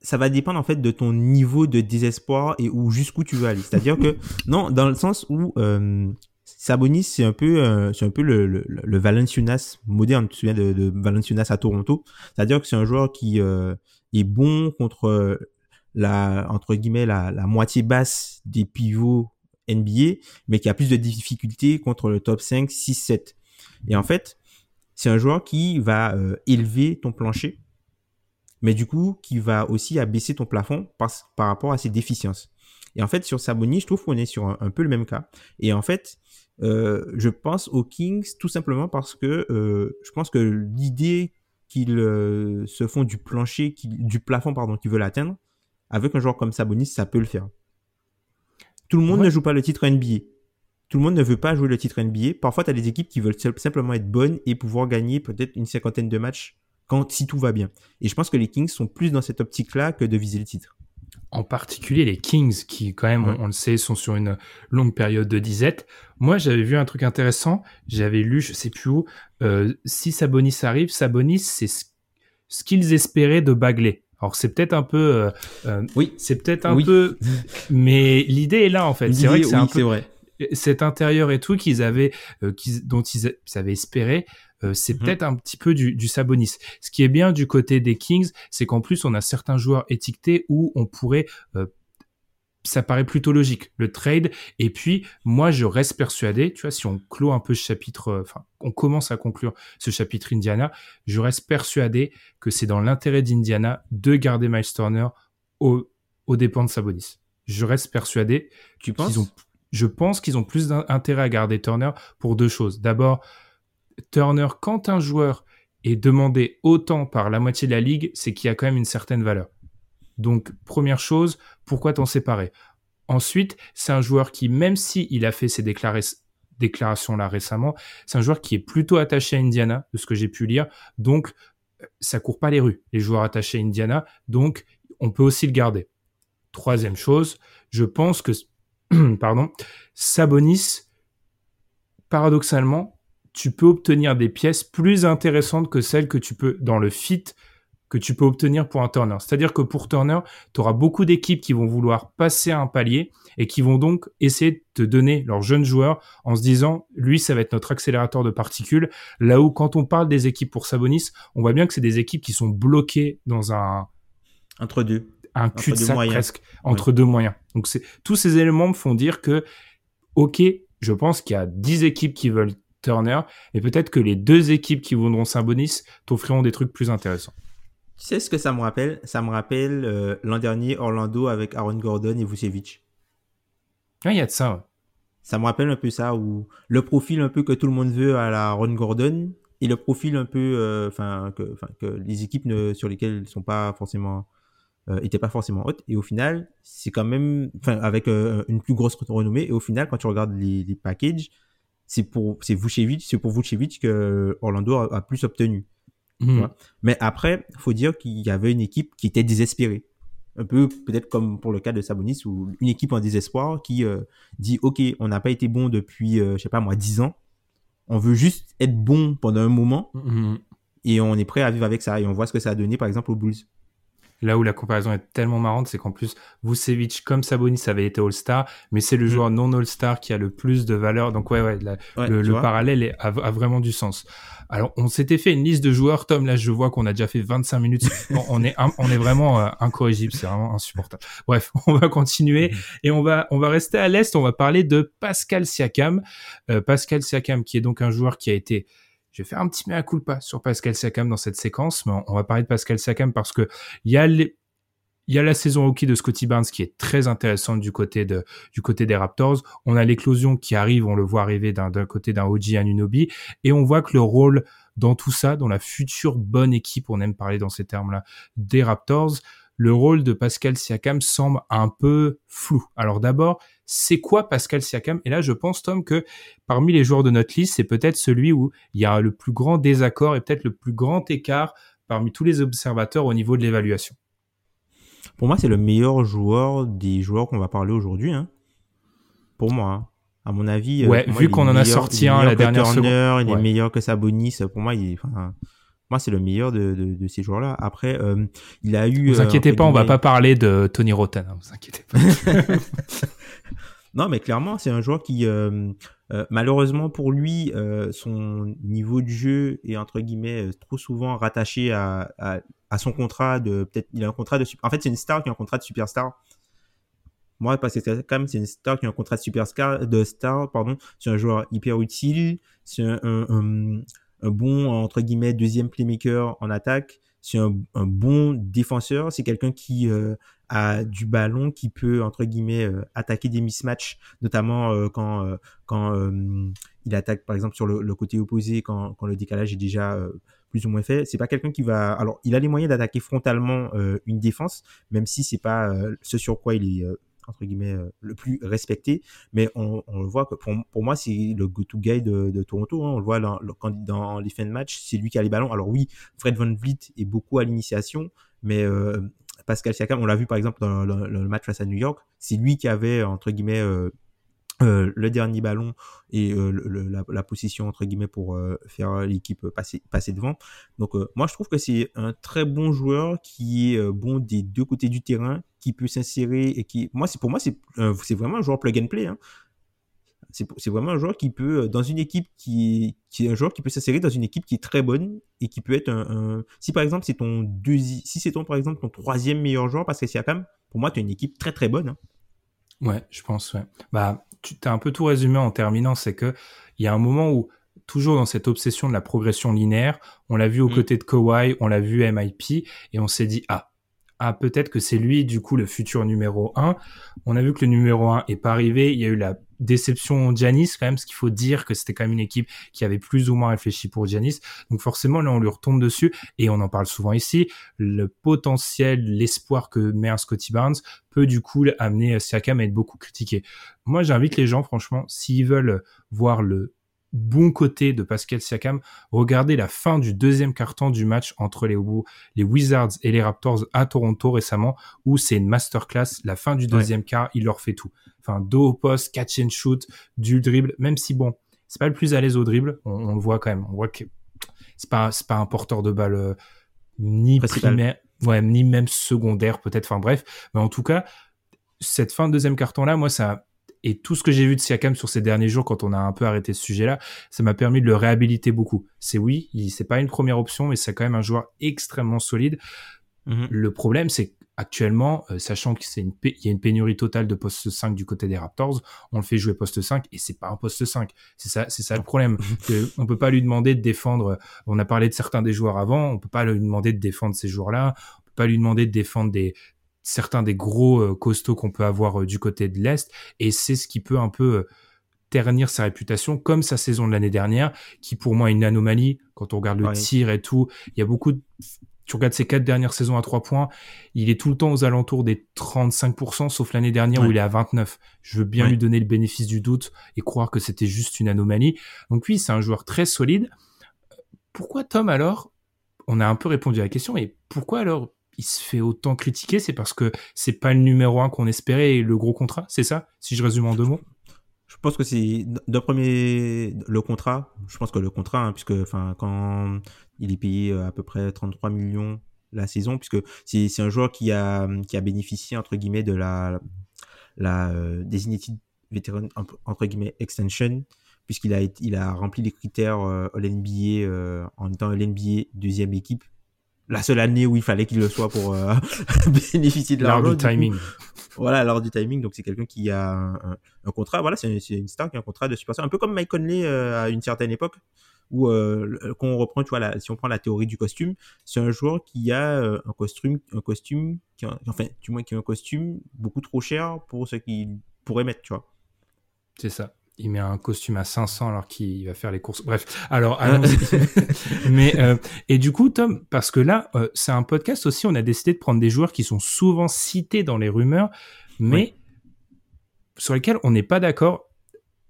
ça va dépendre en fait de ton niveau de désespoir et où jusqu'où tu veux aller. C'est-à-dire que, non, dans le sens où Sabonis, c'est un peu, c'est un peu le, le, le, Valenciunas moderne. Tu te souviens de, de Valenciunas à Toronto? C'est-à-dire que c'est un joueur qui est bon contre la entre guillemets la, moitié basse des pivots NBA, mais qui a plus de difficultés contre le top 5, 6, 7. Et en fait, c'est un joueur qui va euh, élever ton plancher, mais du coup, qui va aussi abaisser ton plafond par, par rapport à ses déficiences. Et en fait, sur Sabonis, je trouve qu'on est sur un, peu le même cas. Et en fait, euh, je pense aux Kings tout simplement parce que euh, je pense que l'idée qu'ils se font du plancher, du plafond, pardon, qu'ils veulent atteindre, avec un joueur comme Sabonis, ça peut le faire. Tout le monde ne joue pas le titre NBA. Tout le monde ne veut pas jouer le titre NBA. Parfois, tu as des équipes qui veulent simplement être bonnes et pouvoir gagner peut-être une cinquantaine de matchs quand, si tout va bien. Et je pense que les Kings sont plus dans cette optique-là que de viser le titre. En particulier les Kings, qui quand même, on, le sait, sont sur une longue période de disette. Moi, j'avais vu un truc intéressant. J'avais lu, je sais plus où, euh, si Sabonis arrive, Sabonis, c'est ce qu'ils espéraient de Bagley. Alors c'est peut-être un peu, euh, euh, oui, c'est peut-être un peu, mais l'idée est là en fait. C'est vrai que c'est un peu vrai. cet intérieur et tout qu'ils avaient, euh, dont ils, avaient espéré, c'est mhm. peut-être un petit peu du, du Sabonis. Ce qui est bien du côté des Kings, c'est qu'en plus on a certains joueurs étiquetés où on pourrait ça paraît plutôt logique, le trade. Et puis, moi, je reste persuadé, tu vois, si on clôt un peu ce chapitre, euh, enfin, on commence à conclure ce chapitre Indiana, je reste persuadé que c'est dans l'intérêt d'Indiana de garder Miles Turner au, aux dépens de Sabonis. Je reste persuadé. Tu penses? ont, Je pense qu'ils ont plus d'intérêt à garder Turner pour deux choses. D'abord, Turner, quand un joueur est demandé autant par la moitié de la ligue, c'est qu'il a quand même une certaine valeur. Donc, première chose, pourquoi t'en séparer? Ensuite, c'est un joueur qui, même si il a fait ses déclarations-là récemment, c'est un joueur qui est plutôt attaché à Indiana, de ce que j'ai pu lire. Donc, ça court pas les rues, les joueurs attachés à Indiana. Donc, on peut aussi le garder. Troisième chose, je pense que, pardon, Sabonis, paradoxalement, tu peux obtenir des pièces plus intéressantes que celles que tu peux dans le fit que tu peux obtenir pour un Turner. C'est-à-dire que pour Turner, tu auras beaucoup d'équipes qui vont vouloir passer un palier et qui vont donc essayer de te donner leurs jeunes joueurs en se disant, lui, ça va être notre accélérateur de particules. Là où quand on parle des équipes pour Sabonis, on voit bien que c'est des équipes qui sont bloquées dans un... Entre deux. Un cul-de-sac presque, entre deux moyens. Donc tous ces éléments me font dire que, ok, je pense qu'il y a 10 équipes qui veulent Turner, et peut-être que les deux équipes qui voudront Sabonis t'offriront des trucs plus intéressants. Tu sais ce que ça me rappelle? Ça me rappelle euh, l'an dernier Orlando avec Aaron Gordon et Vucevic. Ah, il y a de ça. Ça me rappelle un peu ça, où le profil un peu que tout le monde veut à la Aaron Gordon et le profil un peu, euh, enfin que, que, les équipes ne, sur lesquelles ils sont pas forcément, euh, étaient pas forcément hautes. Et au final, c'est quand même, enfin avec une plus grosse renommée. Et au final, quand tu regardes les, les packages, c'est pour c'est Vucevic, c'est pour Vucevic que Orlando a plus obtenu. Mhm. Mais après, faut dire qu'il y avait une équipe qui était désespérée. Un peu peut-être comme pour le cas de Sabonis, ou une équipe en désespoir qui euh, dit Ok, on n'a pas été bon depuis, euh, je sais pas moi, 10 ans. On veut juste être bon pendant un moment. Mhm. Et on est prêt à vivre avec ça. Et on voit ce que ça a donné, par exemple, aux Bulls. Là où la comparaison est tellement marrante, c'est qu'en plus, Vucevic, comme Sabonis, avait été All-Star, mais c'est le mhm. joueur non All-Star qui a le plus de valeur. Donc ouais, ouais, le, parallèle a, vraiment du sens. Alors, on s'était fait une liste de joueurs. Tom, là, je vois qu'on a déjà fait 25 minutes. on est, on est vraiment euh, incorrigible. C'est vraiment insupportable. Bref, on va continuer mhm. et on va, on va rester à l'est. On va parler de Pascal Siakam. Euh, Pascal Siakam, qui est donc un joueur qui a été je vais faire un petit mea culpa sur Pascal Siakam dans cette séquence, mais on va parler de Pascal Siakam parce que il y a les, il y a la saison hockey de Scotty Barnes qui est très intéressante du côté de du côté des Raptors. On a l'éclosion qui arrive, on le voit arriver d'un côté d'un OG Anunobi et on voit que le rôle dans tout ça, dans la future bonne équipe, on aime parler dans ces termes-là, des Raptors, le rôle de Pascal Siakam semble un peu flou. Alors d'abord, c'est quoi Pascal Siakam? Et là, je pense, Tom, que parmi les joueurs de notre liste, c'est peut-être celui où il y a le plus grand désaccord et peut-être le plus grand écart parmi tous les observateurs au niveau de l'évaluation. Pour moi, c'est le meilleur joueur des joueurs qu'on va parler aujourd'hui. Hein. Pour moi, hein. à mon avis. Euh, vu qu'on en a sorti un la dernière Turner, Il est meilleur que Sabonis. Pour moi, il est. moi, c'est le meilleur de, de, ces joueurs-là. Après, euh, il a eu. Vous inquiétez euh, pas, on va pas parler de Tony Roten. Hein, vous inquiétez pas. non, mais clairement, c'est un joueur qui, malheureusement pour lui, son niveau de jeu est entre guillemets trop souvent rattaché à, à, à son contrat de peut-être il a un contrat de en fait c'est une star qui a un contrat de superstar moi parce que quand même c'est une star qui a un contrat de superstar de star pardon c'est un joueur hyper utile c'est un, un, un, bon entre guillemets deuxième playmaker en attaque c'est un, un, bon défenseur c'est quelqu'un qui euh, a du ballon qui peut entre guillemets euh, attaquer des mismatchs notamment euh, quand quand il attaque par exemple sur le, côté opposé quand, le décalage est déjà plus ou moins fait. C'est pas quelqu'un qui va. Alors, il a les moyens d'attaquer frontalement une défense, même si c'est pas ce sur quoi il est entre guillemets le plus respecté. Mais on, le voit que pour, moi, c'est le go-to guy de, Toronto. Hein. On le voit dans, dans les fins de match, c'est lui qui a les ballons. Alors oui, Fred Van Vliet est beaucoup à l'initiation, mais Pascal Siakam, on l'a vu par exemple dans, le match face à New York, c'est lui qui avait entre guillemets euh, le dernier ballon et euh, la, la, position entre guillemets pour euh, faire l'équipe passer, passer devant. Donc moi je trouve que c'est un très bon joueur qui est bon des deux côtés du terrain, qui peut s'insérer et qui moi c'est pour moi c'est c'est vraiment un joueur plug and play. Hein. C'est vraiment un joueur qui peut dans une équipe qui, qui est un joueur qui peut s'insérer dans une équipe qui est très bonne et qui peut être un, si par exemple c'est ton deuxième si c'est ton par exemple ton troisième meilleur joueur parce que Siakam pour moi tu as une équipe très très bonne. Hein. Ouais, je pense, ouais. Bah, tu as un peu tout résumé en terminant, c'est que il y a un moment où, toujours dans cette obsession de la progression linéaire, on l'a vu aux mm. côtés de Kawhi, on l'a vu MIP, et on s'est dit, ah, ah peut-être que c'est lui, du coup, le futur numéro 1. On a vu que le numéro 1 est pas arrivé, il y a eu la déception Janis quand même, ce qu'il faut dire que c'était quand même une équipe qui avait plus ou moins réfléchi pour Janis. Donc forcément là on lui retombe dessus et on en parle souvent ici. Le potentiel, l'espoir que met un Scotty Barnes peut du coup amener Siakam à être beaucoup critiqué. Moi j'invite les gens franchement s'ils veulent voir le bon côté de Pascal Siakam, regardez la fin du deuxième carton du match entre les, les Wizards et les Raptors à Toronto récemment, où c'est une masterclass. La fin du deuxième quart, il leur fait tout. Enfin, dos au poste, catch and shoot, du dribble, même si bon, c'est pas le plus à l'aise au dribble, on, le voit quand même. On voit que c'est pas, pas un porteur de balle euh, ni primaire, ouais, ni même secondaire peut-être. Enfin bref, mais en tout cas, cette fin de deuxième carton là, moi ça et tout ce que j'ai vu de Siakam sur ces derniers jours, quand on a un peu arrêté ce sujet-là, ça m'a permis de le réhabiliter beaucoup. C'est oui, c'est pas une première option, mais c'est quand même un joueur extrêmement solide. Mhm. Le problème, c'est actuellement, euh, sachant qu'il y a une pénurie totale de poste 5 du côté des Raptors, on le fait jouer poste 5 et c'est pas un poste 5. C'est ça, c'est ça le problème. on peut pas lui demander de défendre. On a parlé de certains des joueurs avant, on peut pas lui demander de défendre ces joueurs-là. On peut pas lui demander de défendre des, certains des gros euh, costauds qu'on peut avoir euh, du côté de l'Est, et c'est ce qui peut un peu euh, ternir sa réputation, comme sa saison de l'année dernière, qui pour moi est une anomalie, quand on regarde le tir et tout, il y a beaucoup de... Tu regardes ses quatre dernières saisons à trois points, il est tout le temps aux alentours des 35%, sauf l'année dernière où il est à 29. Je veux bien lui donner le bénéfice du doute et croire que c'était juste une anomalie. Donc oui, c'est un joueur très solide. Pourquoi Tom alors? On a un peu répondu à la question, mais pourquoi alors il se fait autant critiquer, c'est parce que c'est pas le numéro un qu'on espérait et le gros contrat, c'est ça Si je résume en deux mots? Je pense que c'est d'un premier le contrat. Je pense que le contrat, hein, puisque enfin quand il est payé euh, à peu près 33 millions la saison, puisque c'est un joueur qui a qui a bénéficié entre guillemets de la la euh, designated entre guillemets extension puisqu'il a il a rempli les critères euh, All-NBA euh, en étant All-NBA deuxième équipe la seule année où il fallait qu'il le soit pour euh, bénéficier de l'argent. Du timing. Voilà, lors du timing. Donc c'est quelqu'un qui a un, contrat. Voilà, c'est une star qui a un contrat de superstar. Un peu comme Mike Conley euh, à une certaine époque, où euh, quand on reprend, tu vois, la, si on prend la théorie du costume, c'est un joueur qui a un costume, un costume, qui enfin, du moins qui a un costume beaucoup trop cher pour ce qu'il pourrait mettre, tu vois. C'est ça il met un costume à 500 alors qu'il va faire les courses. Bref, alors allons-y. Mais euh, et du coup, Tom, parce que là, euh, c'est un podcast aussi. On a décidé de prendre des joueurs qui sont souvent cités dans les rumeurs, mais sur lesquels on n'est pas d'accord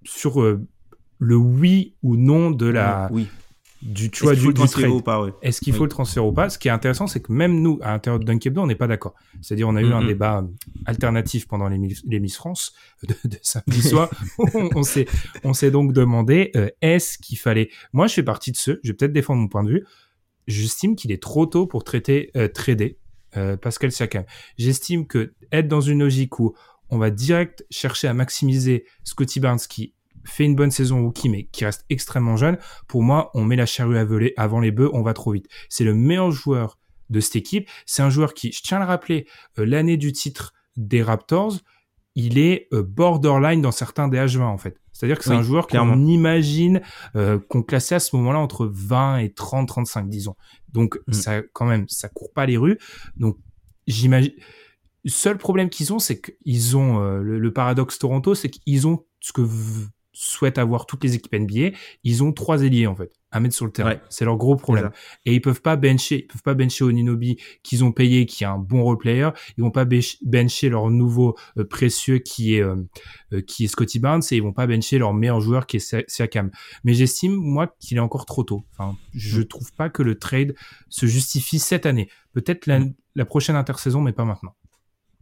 sur euh, le oui ou non de la oui du tu vois du, du Est-ce qu'il faut le transférer ou pas? Ce qui est intéressant, c'est que même nous, à l'intérieur de Dunkebdo, on n'est pas d'accord. C'est-à-dire, on a eu un débat alternatif pendant les, les Miss France de, de samedi soir. on, s'est, on s'est donc demandé, euh, est-ce qu'il fallait Moi, je fais partie de ceux. Je vais peut-être défendre mon point de vue. J'estime qu'il est trop tôt pour traiter, euh, trader euh, Pascal Siakam. J'estime que être dans une logique où on va direct chercher à maximiser Scotty Barnes qui fait une bonne saison rookie, mais qui reste extrêmement jeune, pour moi, on met la charrue avant les bœufs, on va trop vite. C'est le meilleur joueur de cette équipe. C'est un joueur qui, je tiens à le rappeler, euh, l'année du titre des Raptors, il est euh, borderline dans certains des H20 en fait. C'est-à-dire que c'est un joueur qu'on imagine euh, qu'on classait à ce moment-là entre 20 et 30, 35, disons. Donc mm. ça, quand même, ça court pas les rues. Donc j'imagine. Seul problème qu'ils ont, c'est qu'ils ont le, le, paradoxe Toronto, c'est qu'ils ont ce que souhaitent avoir toutes les équipes NBA, ils ont trois ailiers en fait à mettre sur le terrain. C'est leur gros problème. Et ils peuvent pas bencher, ils peuvent pas bencher Oninobi qu'ils ont payé, qui est un bon role player. Ils vont pas bencher leur nouveau euh, précieux qui est euh, euh, qui est Scotty Barnes et ils vont pas bencher leur meilleur joueur qui est Siakam. Mais j'estime moi qu'il est encore trop tôt. Enfin, je mm. trouve pas que le trade se justifie cette année. Peut-être la, mm. la prochaine intersaison, mais pas maintenant.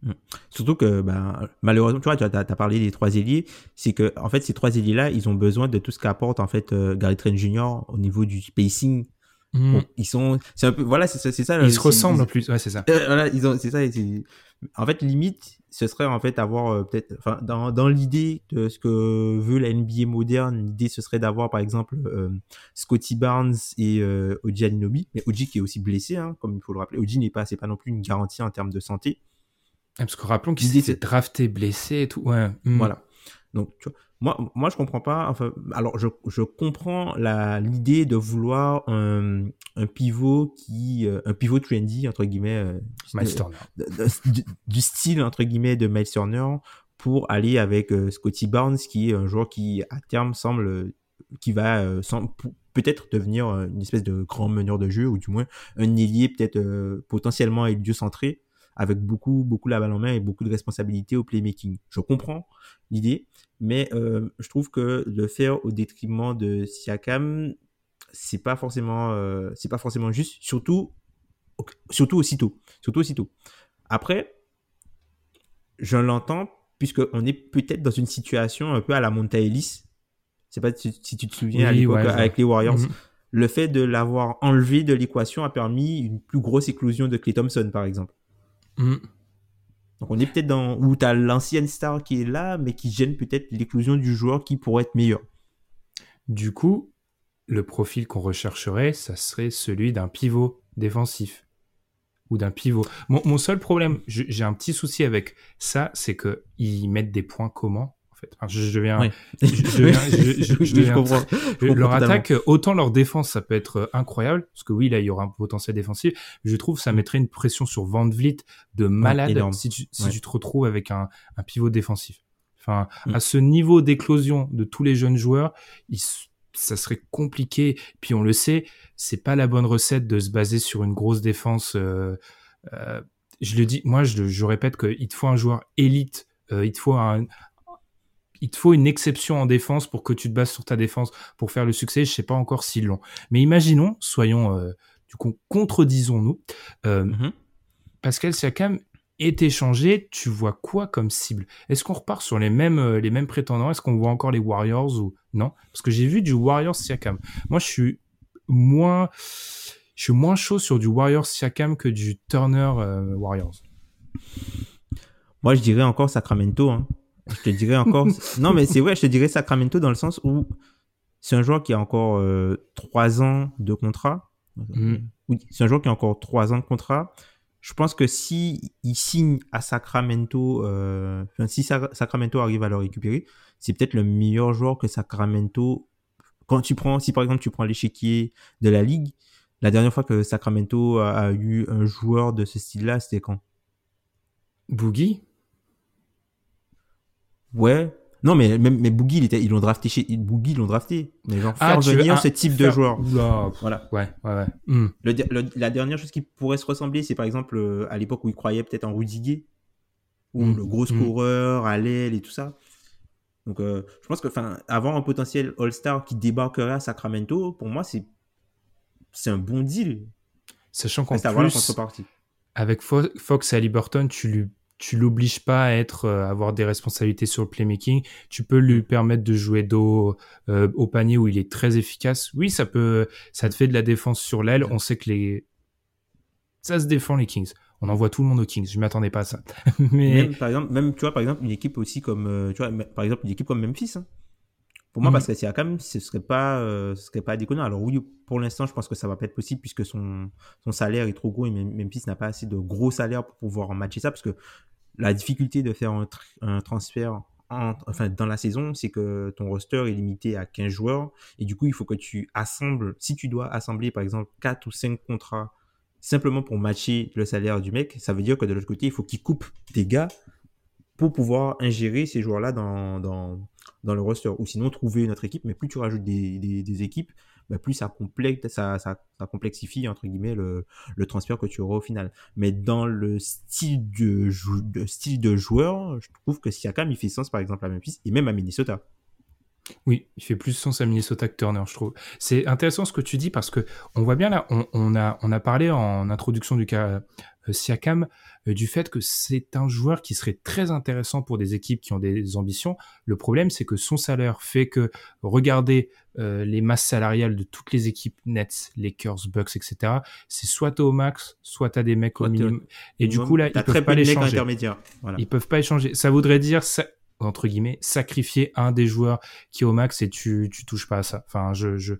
Mm. Surtout que ben, malheureusement, tu vois, tu as, parlé des trois ailiers, c'est que en fait ces trois ailiers là, ils ont besoin de tout ce qu'apporte en fait euh, Gary Trent Jr. au niveau du spacing. Mm. ils sont, c'est un peu, voilà, c'est ça. Ils se ressemblent en plus, ouais, c'est ça. Euh, voilà, ils ont, c'est ça. En fait, limite, ce serait en fait avoir euh, peut-être, enfin, dans, dans l'idée de ce que veut la NBA moderne, l'idée ce serait d'avoir par exemple Scotty Barnes et euh, Oji Aninobi, mais Oji qui est aussi blessé, hein, comme il faut le rappeler. Oji n'est pas, c'est pas non plus une garantie en termes de santé. Parce que rappelons qu'il s'était drafté, blessé et tout. Ouais. Hmm. Voilà. Donc, tu vois, moi, moi, je comprends pas. Enfin, alors, je, je comprends la l'idée de vouloir un, un pivot qui, euh, un pivot trendy entre guillemets, euh, Miles Turner, du, style entre guillemets de Miles Turner pour aller avec Scotty Barnes, qui est un joueur qui, à terme, semble, qui va peut-être devenir une espèce de grand meneur de jeu, ou du moins un ailier peut-être potentiellement centré avec beaucoup, beaucoup la balle en main et beaucoup de responsabilités au playmaking. Je comprends l'idée, mais euh, je trouve que le faire au détriment de Siakam, c'est pas forcément, euh, c'est pas forcément juste, surtout, surtout aussitôt, surtout aussitôt. Après, je l'entends puisqu'on est peut-être dans une situation un peu à la Monta Ellis. Je sais pas si, tu te souviens à l'époque avec les Warriors. Mhm. Le fait de l'avoir enlevé de l'équation a permis une plus grosse éclosion de Clay Thompson, par exemple. Mm. Donc on est peut-être dans où tu as l'ancienne star qui est là, mais qui gêne peut-être l'éclosion du joueur qui pourrait être meilleur. Du coup, le profil qu'on rechercherait, ça serait celui d'un pivot défensif ou d'un pivot. Mon, seul problème, j'ai un petit souci avec ça, c'est qu'ils mettent des points comment je, deviens, je, comprends. leur attaque, autant leur défense, ça peut être euh, incroyable, parce que oui, là, il y aura un potentiel défensif. Je trouve ça mm. mettrait une pression sur Van Vliet de malade si, tu, si tu te retrouves avec un, un pivot défensif. Enfin, mm. à ce niveau d'éclosion de tous les jeunes joueurs, ça serait compliqué. Puis on le sait, c'est pas la bonne recette de se baser sur une grosse défense. Euh, euh, je le dis, moi, je, je répète qu'il te faut un joueur élite. il te faut un, il te faut une exception en défense pour que tu te bases sur ta défense pour faire le succès. Je sais pas encore s'ils l'ont. Mais imaginons, soyons euh, du coup contredisons-nous. Euh, mm-hmm. Pascal Siakam est échangé. Tu vois quoi comme cible? Est-ce qu'on repart sur les mêmes euh, les mêmes prétendants? Est-ce qu'on voit encore les Warriors ou non? Parce que j'ai vu du Warriors Siakam. Moi, je suis moins je suis moins chaud sur du Warriors Siakam que du Turner Warriors. Moi, je dirais encore Sacramento. Hein. Je te dirais encore. non, mais c'est vrai, je te dirais Sacramento dans le sens où c'est un joueur qui a encore euh, trois ans de contrat. Mm. Oui, c'est un joueur qui a encore trois ans de contrat. Je pense que si il signe à Sacramento, euh, enfin, si Sacramento arrive à le récupérer, c'est peut-être le meilleur joueur que Sacramento. Quand tu prends, si par exemple tu prends l'échiquier de la ligue, la dernière fois que Sacramento a, a eu un joueur de ce style-là, c'était quand? Boogie? Ouais. Non, mais même mais Boogie, ils l'ont drafté chez Boogie, ils l'ont drafté. Mais genre ah, faire venir ce type de joueur. Voilà. Ouais, ouais, ouais. Hmm. la dernière chose qui pourrait se ressembler, c'est par exemple euh, à l'époque où ils croyaient peut-être en Rudy ou hmm. le gros hmm. scoreur à l'aile et tout ça. Donc, euh, je pense que, enfin, avoir un potentiel All-Star qui débarquerait à Sacramento, pour moi, c'est c'est un bon deal. Sachant qu'en plus, avec Fox et Liberton, tu lui tu l'obliges pas à être euh, avoir des responsabilités sur le playmaking. Tu peux lui permettre de jouer dos euh, au panier où il est très efficace. Oui, ça peut, ça te fait de la défense sur l'aile. On sait que les ça se défend les Kings. On envoie tout le monde aux Kings. Je m'attendais pas à ça. Mais même, par exemple, même tu vois par exemple une équipe aussi comme euh, tu vois par exemple une équipe comme Memphis. Hein. Pour moi, parce que c'est quand même, ce serait pas, ce serait pas déconnant. Alors oui, pour l'instant, je pense que ça va pas être possible puisque son, son salaire est trop gros et Memphis n'a pas assez de gros salaire pour pouvoir matcher ça parce que la difficulté de faire un, transfert enfin, dans la saison, c'est que ton roster est limité à 15 joueurs. Et du coup, il faut que tu assembles, si tu dois assembler par exemple 4 ou 5 contrats simplement pour matcher le salaire du mec, ça veut dire que de l'autre côté, il faut qu'il coupe des gars pour pouvoir ingérer ces joueurs-là dans, dans, dans, le roster. Ou sinon, trouver une autre équipe. Mais plus tu rajoutes des, des, équipes, bah, plus ça, complexe, ça, ça, complexifie entre guillemets le, le, transfert que tu auras au final. Mais dans le style de, de, style de joueur, je trouve que Siakam il fait sens par exemple à Memphis et même à Minnesota. Oui, il fait plus sens à Minnesota que Turner, je trouve. C'est intéressant ce que tu dis parce que on voit bien là, on, on a, on a parlé en introduction du cas euh, Siakam du fait que c'est un joueur qui serait très intéressant pour des équipes qui ont des ambitions. Le problème, c'est que son salaire fait que, regardez euh, les masses salariales de toutes les équipes Nets, Lakers, Bucks, etc., c'est soit au max, soit à des mecs au minimum. Et du coup, là, ils peuvent pas l'échanger. Voilà. Ils peuvent pas échanger. Ça voudrait dire, entre guillemets, sacrifier un des joueurs qui est au max et tu, tu touches pas à ça. Enfin, je, je,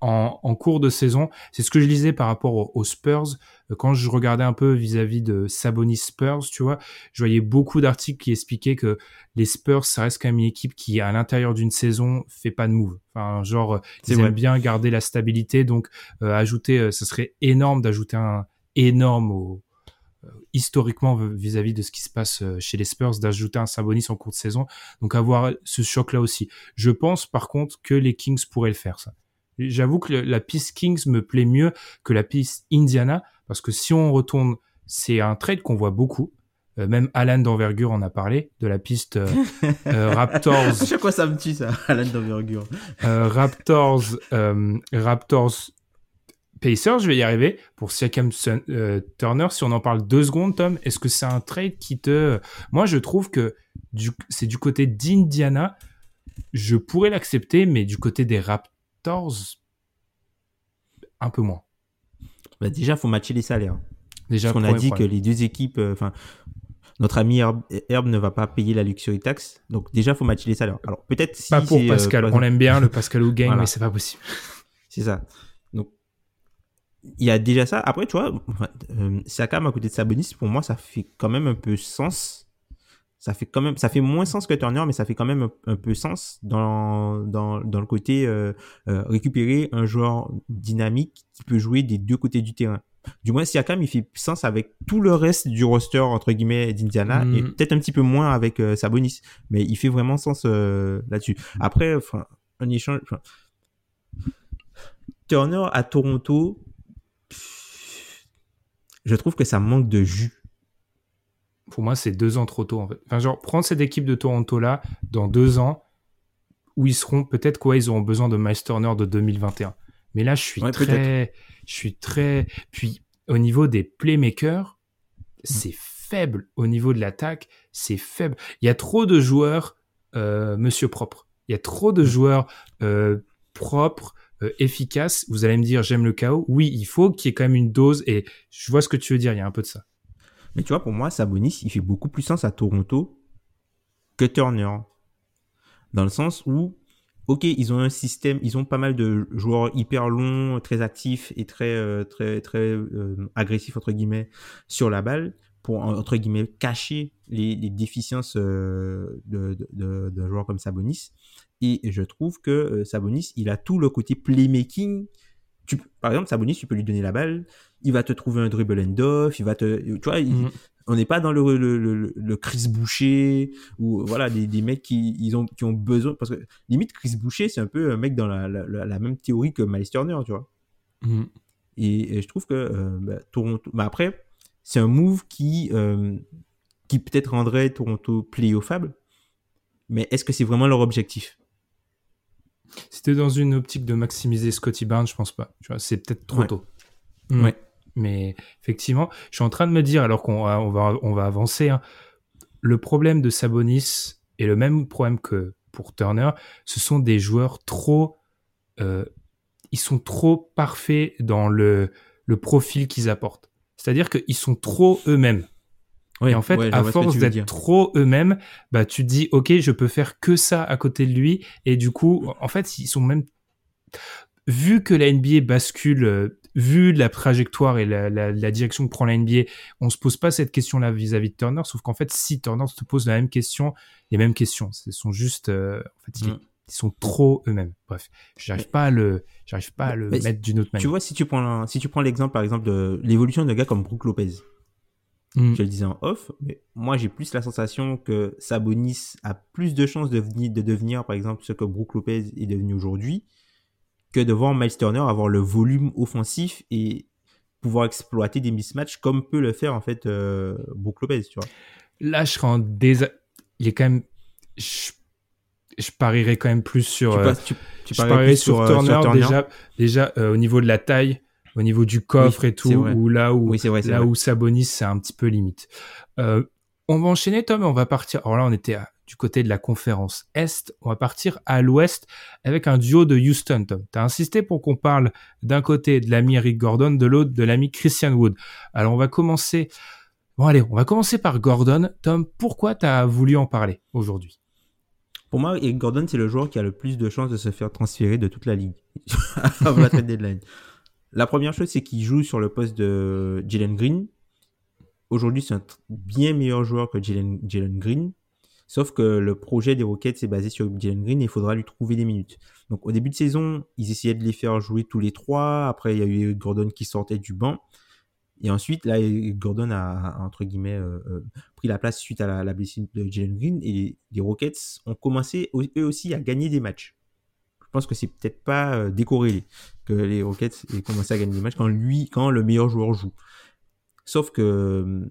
en, cours de saison. C'est ce que je lisais par rapport aux, Spurs. Euh, quand je regardais un peu vis-à-vis de Sabonis Spurs, tu vois, je voyais beaucoup d'articles qui expliquaient que les Spurs, ça reste quand même une équipe qui, à l'intérieur d'une saison, fait pas de move. Enfin, genre, ils aiment bien garder la stabilité. Donc, euh, ajouter, euh, ce serait énorme d'ajouter un énorme au, historiquement vis-à-vis de ce qui se passe chez les Spurs d'ajouter un Sabonis en cours de saison. Donc avoir ce choc-là aussi. Je pense par contre que les Kings pourraient le faire ça. J'avoue que la piste Kings me plaît mieux que la piste Indiana parce que si on retourne, c'est un trade qu'on voit beaucoup. Euh, même Alan d'envergure en a parlé de la piste euh, euh, Raptors. À chaque fois ça me tue ça, Alan d'envergure. Raptors, Raptors, Pacers, je vais y arriver. Pour Siakam Turner, si on en parle deux secondes, Tom, est-ce que c'est un trade qui te... Moi, je trouve que c'est du côté d'Indiana. Je pourrais l'accepter, mais du côté des Raptors, un peu moins. Bah déjà, faut matcher les salaires. Déjà, Parce qu'on a dit que les deux équipes, enfin, notre ami Herb, ne va pas payer la luxury tax. Donc déjà, faut matcher les salaires. Alors peut-être si pas pour euh, Pascal. on l'aime bien le Pascal ou gagne, mais c'est pas possible. C'est ça. Donc il y a déjà ça. Après, tu vois, euh, Siakam à côté de Sabonis, pour moi, ça fait quand même un peu sens. Ça fait quand même, ça fait moins sens que Turner, mais ça fait quand même un, peu sens dans, dans, dans le côté euh, euh, récupérer un joueur dynamique qui peut jouer des deux côtés du terrain. Du moins Siakam il fait sens avec tout le reste du roster entre guillemets d'Indiana et mm. peut-être un petit peu moins avec euh, Sabonis mais il fait vraiment sens euh, là-dessus. Après enfin un échange Turner à Toronto je trouve que ça manque de jus pour moi c'est deux ans trop tôt en fait enfin genre prendre cette équipe de Toronto là dans deux ans où ils seront peut-être quoi ils auront besoin de Miles Turner de 2021 mais là je suis très je suis très. Puis au niveau des playmakers, c'est faible. Au niveau de l'attaque, c'est faible. Il y a trop de joueurs, euh, monsieur propre. Il y a trop de joueurs euh, propres, euh, efficaces. Vous allez me dire, j'aime le chaos. Oui, il faut qu'il y ait quand même une dose. Et je vois ce que tu veux dire. Il y a un peu de ça. Mais tu vois, pour moi, Sabonis, il fait beaucoup plus sens à Toronto que Turner. Dans le sens où ok, ils ont un système, ils ont pas mal de joueurs hyper longs, très actifs et très euh, très très euh, agressifs entre guillemets sur la balle pour entre guillemets cacher les, déficiences euh, de, joueurs comme Sabonis. Et je trouve que Sabonis, il a tout le côté playmaking. Tu, par exemple, Sabonis, tu peux lui donner la balle, il va te trouver un dribble end off, il va te, tu vois, mm-hmm on n'est pas dans le, le, le, Chris Boucher ou voilà des, des mecs qui ils ont qui ont besoin parce que limite Chris Boucher c'est un peu un mec dans la, la, même théorie que Miles Turner tu vois. Mhm. et, je trouve que euh, bah, Toronto mais après c'est un move qui euh, qui peut-être rendrait Toronto playoffable mais est-ce que c'est vraiment leur objectif? C'était dans une optique de maximiser Scotty Barnes je pense pas tu vois c'est peut-être trop tôt ouais mais effectivement, je suis en train de me dire, alors qu'on va, on va, on va avancer, hein, le problème de Sabonis est le même problème que pour Turner. Ce sont des joueurs trop, euh, ils sont trop parfaits dans le, le profil qu'ils apportent. C'est-à-dire qu'ils sont trop eux-mêmes. Et en fait, à force d'être trop eux-mêmes, bah, tu te dis, OK, je peux faire que ça à côté de lui. Et du coup, en fait, ils sont même, vu que la NBA bascule euh, vu la trajectoire et la, direction que prend la NBA, on se pose pas cette question-là vis-à-vis de Turner, sauf qu'en fait, si Turner se pose la même question, les mêmes questions, ce sont juste, euh, en fait, mm. ils, sont trop eux-mêmes. Bref, j'arrive pas à le, j'arrive pas à le mettre d'une autre manière. Tu vois, si tu prends, si tu prends l'exemple, par exemple, de l'évolution d'un gars comme Brook Lopez. Mm. Je le disais en off, mais moi j'ai plus la sensation que Sabonis a plus de chances de, de devenir, par exemple, ce que Brook Lopez est devenu aujourd'hui, que de voir Miles Turner avoir le volume offensif et pouvoir exploiter des mismatchs comme peut le faire en fait euh, Brook Lopez, tu vois. Là, je serais en dés... Il est quand même... Je, parierais quand même plus sur... Tu, euh, parierais sur, euh, Turner, déjà, déjà euh, au niveau de la taille, au niveau du coffre et tout, ou là où, là où Sabonis, c'est un petit peu limite. on va enchaîner, Tom, et on va partir. Alors là, on était à du côté de la conférence Est. On va partir à l'Ouest avec un duo de Houston, Tom. Tu as insisté pour qu'on parle d'un côté de l'ami Eric Gordon, de l'autre de l'ami Christian Wood. Alors on va commencer... Bon allez, on va commencer par Gordon. Tom, pourquoi tu as voulu en parler aujourd'hui? Pour moi, Eric Gordon, c'est le joueur qui a le plus de chances de se faire transférer de toute la ligue avant la trade deadline. La première chose, c'est qu'il joue sur le poste de Jalen Green. Aujourd'hui, c'est un bien meilleur joueur que Jalen Green. Sauf que le projet des Rockets est basé sur Jalen Green et il faudra lui trouver des minutes. Donc au début de saison, ils essayaient de les faire jouer tous les trois. Après, il y a eu Gordon qui sortait du banc. Et ensuite, là, Gordon a, entre guillemets, euh, euh, pris la place suite à la, blessure de Jalen Green. Et les, Rockets ont commencé, eux aussi, à gagner des matchs. Je pense que c'est peut-être pas euh, décorrélé que les Rockets aient commencé à gagner des matchs quand lui, quand le meilleur joueur joue. Sauf que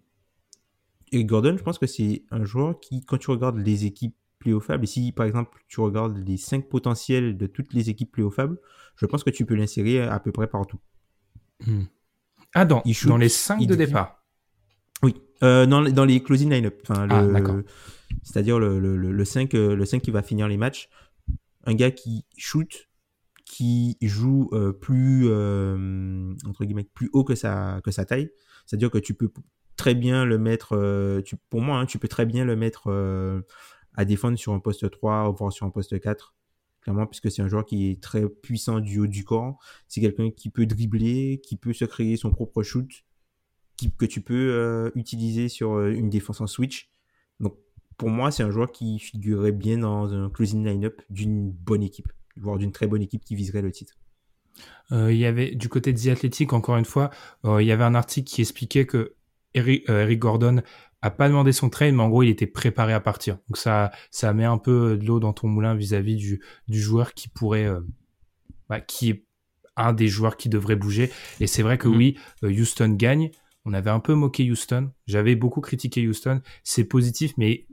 et Gordon, je pense que c'est un joueur qui, quand tu regardes les équipes playoffables, et si par exemple tu regardes les cinq potentiels de toutes les équipes playoffables, je pense que tu peux l'insérer à peu près partout. Hmm. Ah, dans, dans les 5 de départ Oui, euh, dans, dans, les closing line-up. Enfin, ah, C'est-à-dire le, le, le, 5, euh, le 5 qui va finir les matchs. Un gars qui shoot, qui joue euh, plus, entre guillemets, plus haut que sa, que sa taille. C'est-à-dire que tu peux très bien le mettre, tu, pour moi, hein, tu peux très bien le mettre à défendre sur un poste 3, voire sur un poste 4 clairement, puisque c'est un joueur qui est très puissant du haut du corps. C'est quelqu'un qui peut dribbler, qui peut se créer son propre shoot, qui, que tu peux euh, utiliser sur euh, une défense en switch. Pour moi, c'est un joueur qui figurerait bien dans un closing line-up d'une bonne équipe, voire d'une très bonne équipe qui viserait le titre. Euh, il y avait du côté de The Athletic, encore une fois, il y avait un article qui expliquait que Eric Gordon a pas demandé son trade, mais en gros, il était préparé à partir. Donc ça, ça met un peu de l'eau dans ton moulin vis-à-vis du, du joueur qui pourrait, euh, bah, qui est un des joueurs qui devrait bouger. Et c'est vrai que mhm. oui, euh, Houston gagne. On avait un peu moqué Houston. J'avais beaucoup critiqué Houston. C'est positif, mais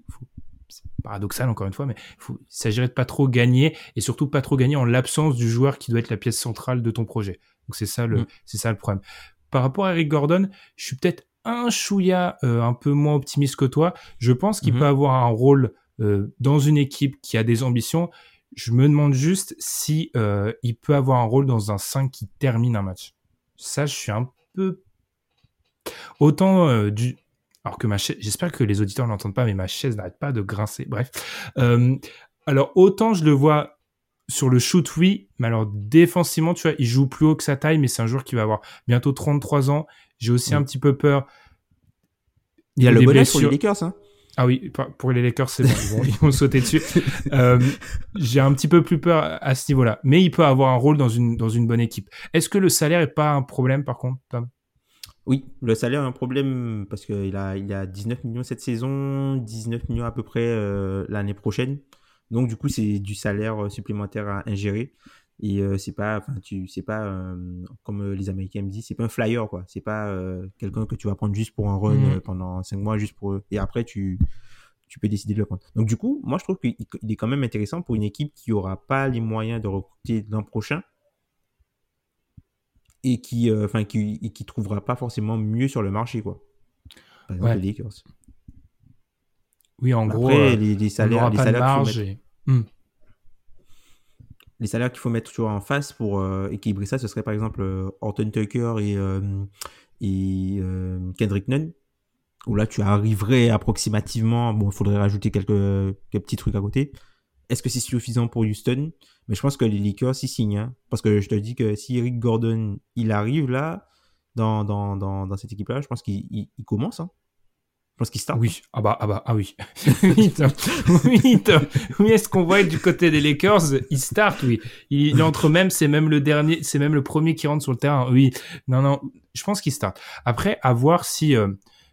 c'est paradoxal encore une fois, mais il s'agirait de pas trop gagner et surtout pas trop gagner en l'absence du joueur qui doit être la pièce centrale de ton projet. Donc c'est ça le, c'est ça le problème. Par rapport à Eric Gordon, je suis peut-être un chouïa euh, un peu moins optimiste que toi. Je pense qu'il mhm. peut avoir un rôle euh, dans une équipe qui a des ambitions. Je me demande juste si euh, il peut avoir un rôle dans un 5 qui termine un match. Ça, je suis un peu autant du alors que ma chaise, j'espère que les auditeurs n'entendent pas, mais ma chaise n'arrête pas de grincer. Bref, alors autant je le vois sur le shoot, oui, mais alors défensivement, tu vois, il joue plus haut que sa taille, mais c'est un joueur qui va avoir bientôt 33 ans. J'ai aussi un petit peu peur. Il y a le bonnet pour les Lakers, hein ah oui, pour les Lakers, c'est bon, ils vont, sauter dessus. Euh, j'ai un petit peu plus peur à ce niveau-là, mais il peut avoir un rôle dans une dans une bonne équipe. Est-ce que le salaire est pas un problème par contre, Tom? Oui, le salaire est un problème parce qu'il a il a 19 millions cette saison, 19 millions à peu près euh, l'année prochaine. Donc du coup, c'est du salaire euh, supplémentaire à ingérer. Et euh, c'est pas, enfin, tu, c'est pas, euh, comme les Américains me disent, c'est pas un flyer, quoi. C'est pas quelqu'un que tu vas prendre juste pour un run mmh. pendant 5 mois, juste pour eux. Et après, tu, tu peux décider de le prendre. Donc, du coup, moi, je trouve qu'il est quand même intéressant pour une équipe qui aura pas les moyens de recruter l'an prochain et qui, enfin, qui, qui trouvera pas forcément mieux sur le marché, quoi. Par exemple, les Lakers. Oui, en gros, euh, les, salaires, les salaires hmm. Les salaires qu'il faut mettre toujours en face pour euh, équilibrer ça, ce serait par exemple euh, Horton Tucker et, et Kendrick Nunn, où là tu arriverais approximativement, bon, il faudrait rajouter quelques, quelques, petits trucs à côté. Est-ce que c'est suffisant pour Houston? Mais je pense que les Lakers y signent, hein. parce que je te dis que si Eric Gordon, il arrive là, dans, dans, dans, dans cette équipe-là, je pense qu'il commence. Hein pense qu'il start. Oui, ah bah, ah bah, ah oui. oui, est-ce qu'on voit du côté des Lakers? Il start, oui. Il, entre même, c'est même le dernier, c'est même le premier qui rentre sur le terrain. Oui, non, non, je pense qu'il start. Après, à voir si, euh,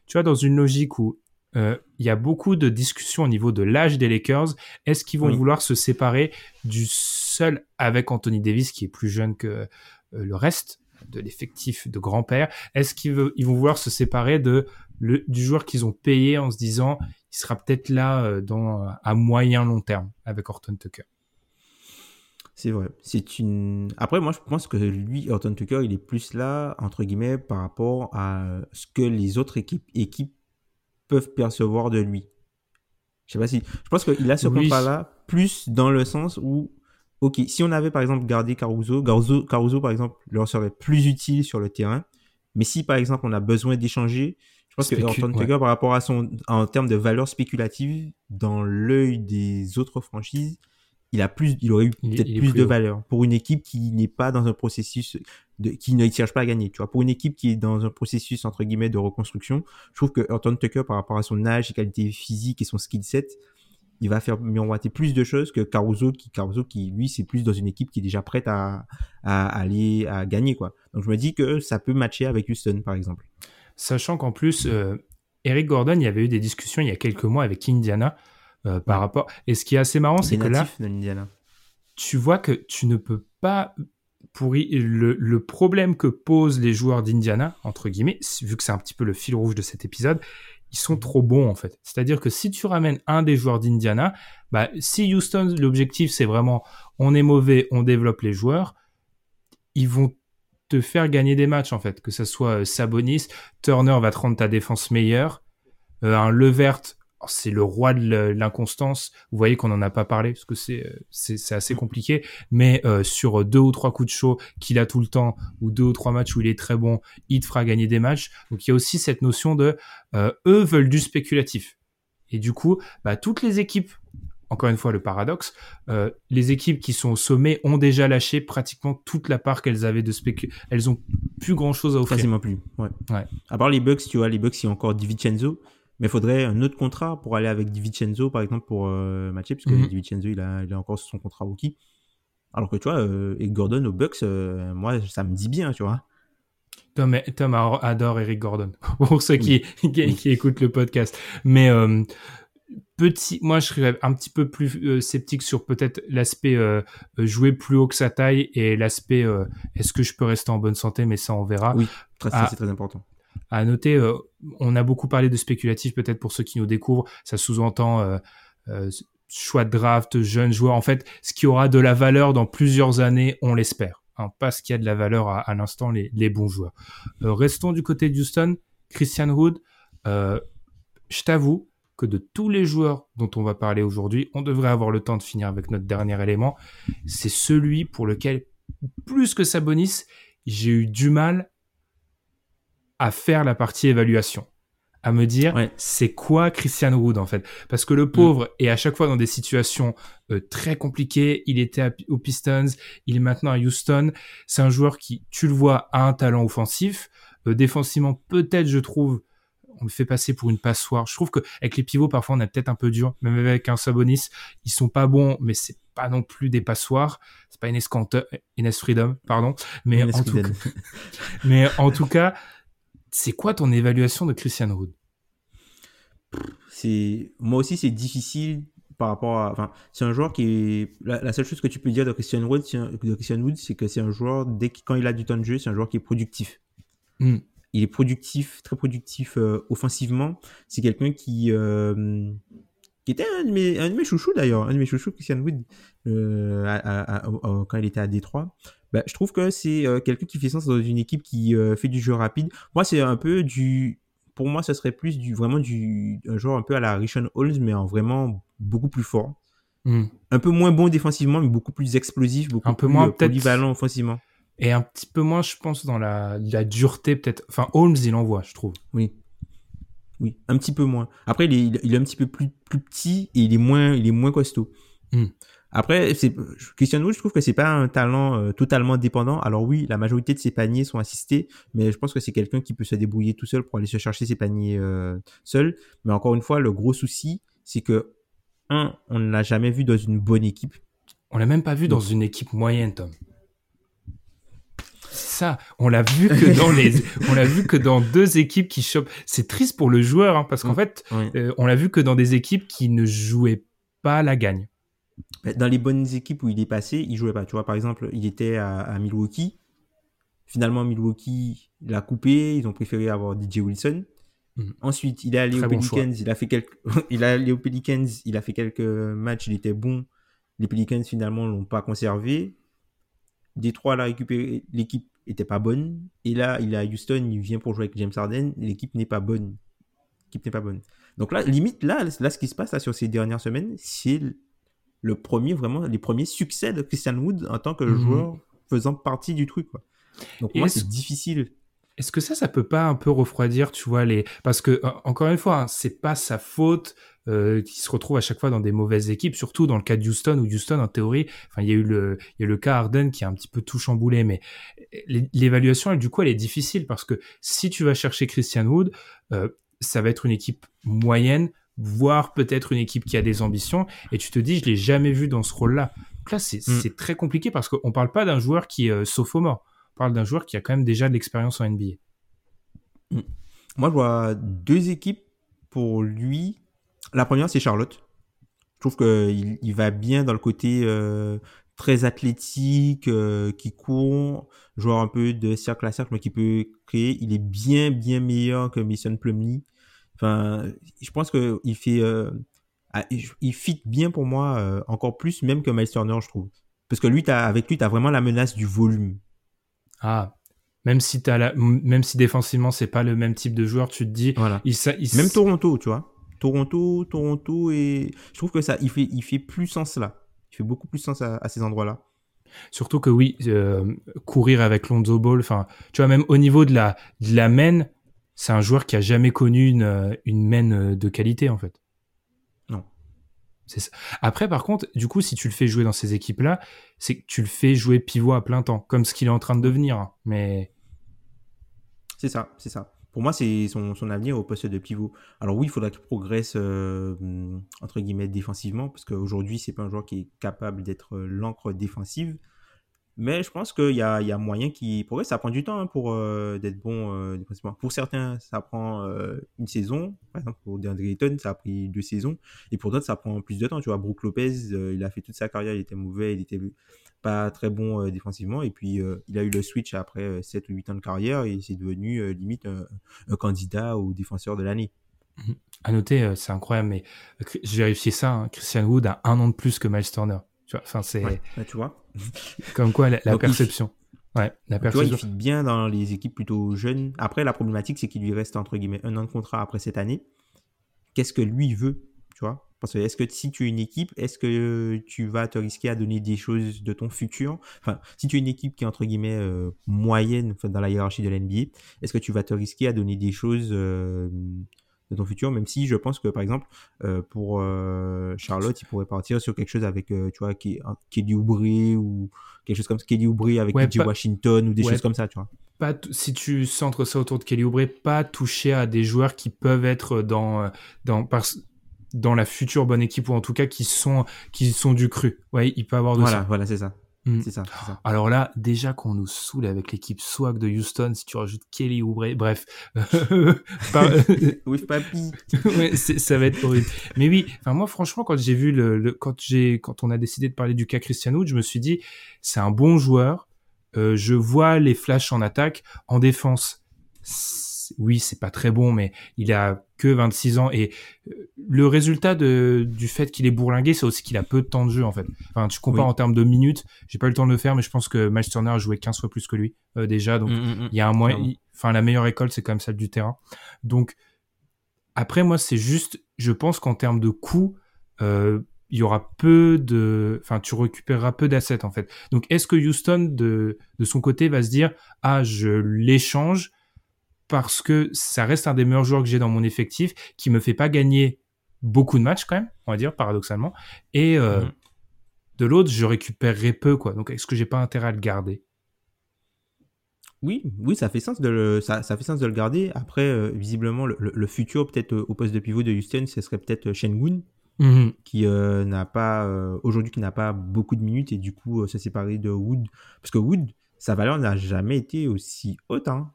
tu vois, dans une logique où euh, il y a beaucoup de discussions au niveau de l'âge des Lakers, est-ce qu'ils vont vouloir se séparer du seul avec Anthony Davis qui est plus jeune que euh, le reste de l'effectif de grand-père? Est-ce qu'ils vont vouloir se séparer de le, du joueur qu'ils ont payé en se disant il sera peut-être là euh, dans, à moyen long terme avec Horton Tucker? C'est vrai. C'est une. Après, moi, je pense que lui, Horton Tucker, il est plus là entre guillemets par rapport à ce que les autres équipes, équipes peuvent percevoir de lui. Je sais pas si. Je pense qu'il a ce contrat-là plus dans le sens où, ok, si on avait par exemple gardé Caruso, Caruso, Caruso par exemple, leur serait plus utile sur le terrain. Mais si par exemple on a besoin d'échanger, je pense que Horton Tucker, par rapport à son, en termes de valeur spéculative, dans l'œil des autres franchises, il a plus, il aurait eu peut-être plus, de valeur pour une équipe qui n'est pas dans un processus de, qui ne cherche pas à gagner. Tu vois, pour une équipe qui est dans un processus entre guillemets de reconstruction, je trouve que Horton Tucker, par rapport à son âge, ses qualités physiques et son skill set, il va faire miroiter plus de choses que Caruso qui Caruso qui lui c'est plus dans une équipe qui est déjà prête à, à, aller à gagner quoi. Donc je me dis que ça peut matcher avec Houston par exemple. Sachant qu'en plus, euh, Eric Gordon, il y avait eu des discussions il y a quelques mois avec Indiana euh, par rapport. Et ce qui est assez marrant, c'est que là, tu vois que tu ne peux pas pour le, le problème que posent les joueurs d'Indiana entre guillemets, vu que c'est un petit peu le fil rouge de cet épisode, ils sont trop bons en fait. C'est-à-dire que si tu ramènes un des joueurs d'Indiana, bah, si Houston, l'objectif c'est vraiment on est mauvais, on développe les joueurs, ils vont te faire gagner des matchs en fait, que ce soit euh, Sabonis, Turner va te rendre ta défense meilleure, euh, un Levert c'est le roi de l'inconstance. Vous voyez qu'on n'en a pas parlé parce que c'est euh, c'est assez compliqué, mais euh, sur deux ou trois coups de chaud qu'il a tout le temps ou deux ou trois matchs où il est très bon, il te fera gagner des matchs. Donc il y a aussi cette notion de euh, eux veulent du spéculatif. Et du coup, bah, toutes les équipes, encore une fois le paradoxe, les équipes qui sont au sommet ont déjà lâché pratiquement toute la part qu'elles avaient de spécul. Elles ont plus grand chose à offrir. Quasiment plus. Ouais. ouais. À part les Bucks, tu vois, les Bucks, il y a encore DiVincenzo mais il faudrait un autre contrat pour aller avec DiVincenzo, par exemple, pour euh, matcher, puisque mm DiVincenzo, il a, il a encore son contrat rookie. Alors que tu vois, euh, et Gordon aux Bucks, euh, moi, ça me dit bien, tu vois. Tom, Tom adore Eric Gordon, pour ceux qui, qui, écoutent le podcast. Mais euh, petit, moi, je serais un petit peu plus euh, sceptique sur peut-être l'aspect jouer plus haut que sa taille et l'aspect est-ce que je peux rester en bonne santé, mais ça, on verra. Oui, très, c'est très important. À noter, euh, on a beaucoup parlé de spéculatif, peut-être pour ceux qui nous découvrent, ça sous-entend euh, euh, choix de draft, jeunes joueurs. En fait, ce qui aura de la valeur dans plusieurs années, on l'espère. Hein, pas ce qui a de la valeur à, l'instant, les, bons joueurs. restons du côté de Houston. Christian Wood, je t'avoue que de tous les joueurs dont on va parler aujourd'hui, on devrait avoir le temps de finir avec notre dernier élément. C'est celui pour lequel, plus que Sabonis, j'ai eu du mal à faire la partie évaluation à me dire c'est quoi Christian Wood en fait? Parce que le mm. pauvre est à chaque fois dans des situations euh, très compliquées. Il était aux Pistons il est maintenant à Houston. C'est un joueur qui tu le vois a un talent offensif. Euh, défensivement peut-être je trouve on le fait passer pour une passoire. Je trouve que avec les pivots parfois on est peut-être un peu dur. Même avec un Sabonis ils sont pas bons mais c'est pas non plus des passoires. C'est pas Ines, Ines Freedom pardon. Mais en, tout mais en tout cas c'est quoi ton évaluation de Christian Wood C'est moi aussi c'est difficile par rapport à enfin c'est un joueur qui est la, seule chose que tu peux dire de Christian Wood de Christian Wood c'est que c'est un joueur dès quand il a du temps de jeu c'est un joueur qui est productif. Hmm. Il est productif, très productif euh, offensivement. C'est quelqu'un qui euh, qui était un de mes, un de mes chouchous d'ailleurs, un de mes chouchous, Christian Wood, euh, quand il était à Détroit. Bah, je trouve que c'est euh, quelqu'un qui fait sens dans une équipe qui euh, fait du jeu rapide. Moi, c'est un peu du. Pour moi, ce serait plus du vraiment du un joueur un peu à la Richon Holmes, mais en vraiment beaucoup plus fort. Hmm. Un peu moins bon défensivement, mais beaucoup plus explosif, beaucoup un peu plus moins, euh, polyvalent offensivement. Et un petit peu moins, je pense, dans la, la dureté, peut-être. Enfin, Holmes, il envoie, je trouve. Oui. Oui, un petit peu moins. Après, il est, il est un petit peu plus, plus petit et il est moins, il est moins costaud. Hmm. Après, Wood, je trouve que c'est pas un talent euh, totalement dépendant. Alors oui, la majorité de ses paniers sont assistés, mais je pense que c'est quelqu'un qui peut se débrouiller tout seul pour aller se chercher ses paniers euh, seul. Mais encore une fois, le gros souci, c'est que un, on ne l'a jamais vu dans une bonne équipe. On l'a même pas vu dans une équipe moyenne, Tom. Ça, on l'a vu que dans les, on l'a vu que dans deux équipes qui chopent. C'est triste pour le joueur, hein, parce qu'en fait, euh, on l'a vu que dans des équipes qui ne jouaient pas la gagne dans les bonnes équipes où il est passé, il jouait pas. Tu vois, par exemple, il était à, Milwaukee. Finalement, Milwaukee l'a coupé. Ils ont préféré avoir DJ Wilson. Mhm. Ensuite, il est allé aux Pelicans. Il a fait quelques, il est allé aux Pelicans. Il a fait quelques matchs. Il était bon. Les Pelicans finalement l'ont pas conservé. Détroit l'a récupéré. L'équipe était pas bonne. Et là, il est à Houston. Il vient pour jouer avec James Harden. L'équipe n'est pas bonne. L'équipe n'est pas bonne. Donc là, limite, là, là, ce qui se passe là, sur ces dernières semaines, c'est le premier, vraiment, les premiers succès de Christian Wood en tant que mhm. joueur faisant partie du truc. Quoi. Donc moi, c'est difficile. Est-ce que ça, ça peut pas un peu refroidir, tu vois, les... Parce que, encore une fois, hein, c'est pas sa faute euh, qui se retrouve à chaque fois dans des mauvaises équipes, surtout dans le cas de Houston, où Houston, en théorie, enfin, il y a eu le, il y a le cas Harden qui a un petit peu tout chamboulé, mais l'évaluation, du coup, elle est difficile parce que si tu vas chercher Christian Wood, euh, ça va être une équipe moyenne, voire peut-être une équipe qui a des ambitions, et tu te dis, je l'ai jamais vu dans ce rôle-là. Donc là, c'est mm. très compliqué parce qu'on parle pas d'un joueur qui est euh, sophomore. On parle d'un joueur qui a quand même déjà de l'expérience en NBA. Mm. Moi, je vois deux équipes pour lui. La première, c'est Charlotte. Je trouve qu'il il va bien dans le côté euh, très athlétique, euh, qui court, joueur un peu de cercle à cercle, mais qui peut créer. Il est bien, bien meilleur que Mason Plumlee. Enfin, je pense qu'il fait, euh, ah, il fit bien pour moi, euh, encore plus même que Miles Turner, je trouve. Parce que lui, as, avec lui, tu as vraiment la menace du volume. Ah, même si, as la, même si défensivement, c'est pas le même type de joueur, tu te dis. Voilà. Il, même Toronto, tu vois. Toronto, Toronto, et je trouve que ça, il fait, il fait plus sens là. Il fait beaucoup plus sens à, ces endroits-là. Surtout que oui, euh, courir avec Lonzo Ball, enfin, tu vois, même au niveau de la, de la main, c'est un joueur qui a jamais connu une, euh, une main euh, de qualité, en fait. Non. Ça. Après, par contre, du coup, si tu le fais jouer dans ces équipes-là, c'est que tu le fais jouer pivot à plein temps, comme ce qu'il est en train de devenir. Hein. Mais. C'est ça, c'est ça. Pour moi, c'est son, son, avenir au poste de pivot. Alors oui, il faudra qu'il progresse euh, entre guillemets défensivement, parce qu'aujourd'hui, c'est pas un joueur qui est capable d'être l'encre défensive. Mais je pense qu'il y a, y a moyen qui progresse. Ça prend du temps hein, pour euh, d'être bon euh, Pour certains, ça prend euh, une saison. Par exemple, pour DeAndre Ayton, ça a pris deux saisons. Et pour d'autres, ça prend plus de temps. Tu vois, Brook Lopez, il a fait toute sa carrière, il était mauvais, il était pas très bon défensivement. Et puis, il a eu le switch après 7 ou 8 ans de carrière et c'est devenu limite un, candidat au défenseur de l'année. Mmh. À noter, c'est incroyable, mais j'ai vérifié ça. Hein, Christian Wood a un an de plus que Miles Turner. Tu vois, enfin, c'est. Bah, tu vois. Comme quoi, la, perception. Ouais, la perception. Tu vois, il fit bien dans les équipes plutôt jeunes. Après, la problématique, c'est qu'il lui reste, entre guillemets, un an de contrat après cette année. Qu'est-ce que lui veut, tu vois? Parce que est-ce que si tu es une équipe, est-ce que tu vas te risquer à donner des choses de ton futur? Enfin, si tu es une équipe qui est, entre guillemets, euh, moyenne dans la hiérarchie de l'NBA, est-ce que tu vas te risquer à donner des choses euh, de ton futur, même si je pense que par exemple euh, pour euh, Charlotte, il pourrait partir sur quelque chose avec euh, tu vois Kelly Oubre ou quelque chose comme Kelly Oubre avec ouais, Washington ou des choses comme ça, tu vois. Pas si tu centres ça autour de Kelly Oubre, pas toucher à des joueurs qui peuvent être dans dans dans la future bonne équipe ou en tout cas qui sont qui sont du cru. Ouais, il peut avoir de voilà, Voilà, c'est ça. Mm. C'est ça, Alors là, déjà qu'on nous saoule avec l'équipe swag de Houston, si tu rajoutes Kelly Oubre, bref. With Papi. ouais, ça va être horrible. Mais oui, enfin moi franchement, quand j'ai vu le, quand j'ai, quand on a décidé de parler du cas Christian Wood, je me suis dit, c'est un bon joueur. Euh, je vois les flashs en attaque, en défense oui, c'est pas très bon, mais il a que 26 ans et euh, le résultat de, du fait qu'il est bourlingué, c'est aussi qu'il a peu de temps de jeu en fait. Enfin, tu compares en termes de minutes, j'ai pas eu le temps de le faire, mais je pense que Miles Turner a joué 15 fois plus que lui euh, déjà, donc mm, mm, mm. il y a un moyen. Enfin, la meilleure école, c'est quand même celle du terrain. Donc après, moi, c'est juste, je pense qu'en termes de coût, euh, il y aura peu de, enfin, tu récupéreras peu d'assets en fait. Donc, est-ce que Houston de de son côté va se dire, ah, je l'échange parce que ça reste un des meilleurs joueurs que j'ai dans mon effectif, qui me fait pas gagner beaucoup de matchs quand même, on va dire paradoxalement. Et euh, mhm. de l'autre, je récupérerai peu quoi. Donc est-ce que j'ai pas intérêt à le garder? Oui, oui, ça fait sens de le, ça, fait sens de le garder. Après, euh, visiblement, le, futur peut-être euh, au poste de pivot de Houston, ce serait peut-être Shengun, mhm. qui n'a pas aujourd'hui qui n'a pas beaucoup de minutes et du coup se séparer de Wood, parce que Wood, sa valeur n'a jamais été aussi haute. Hein.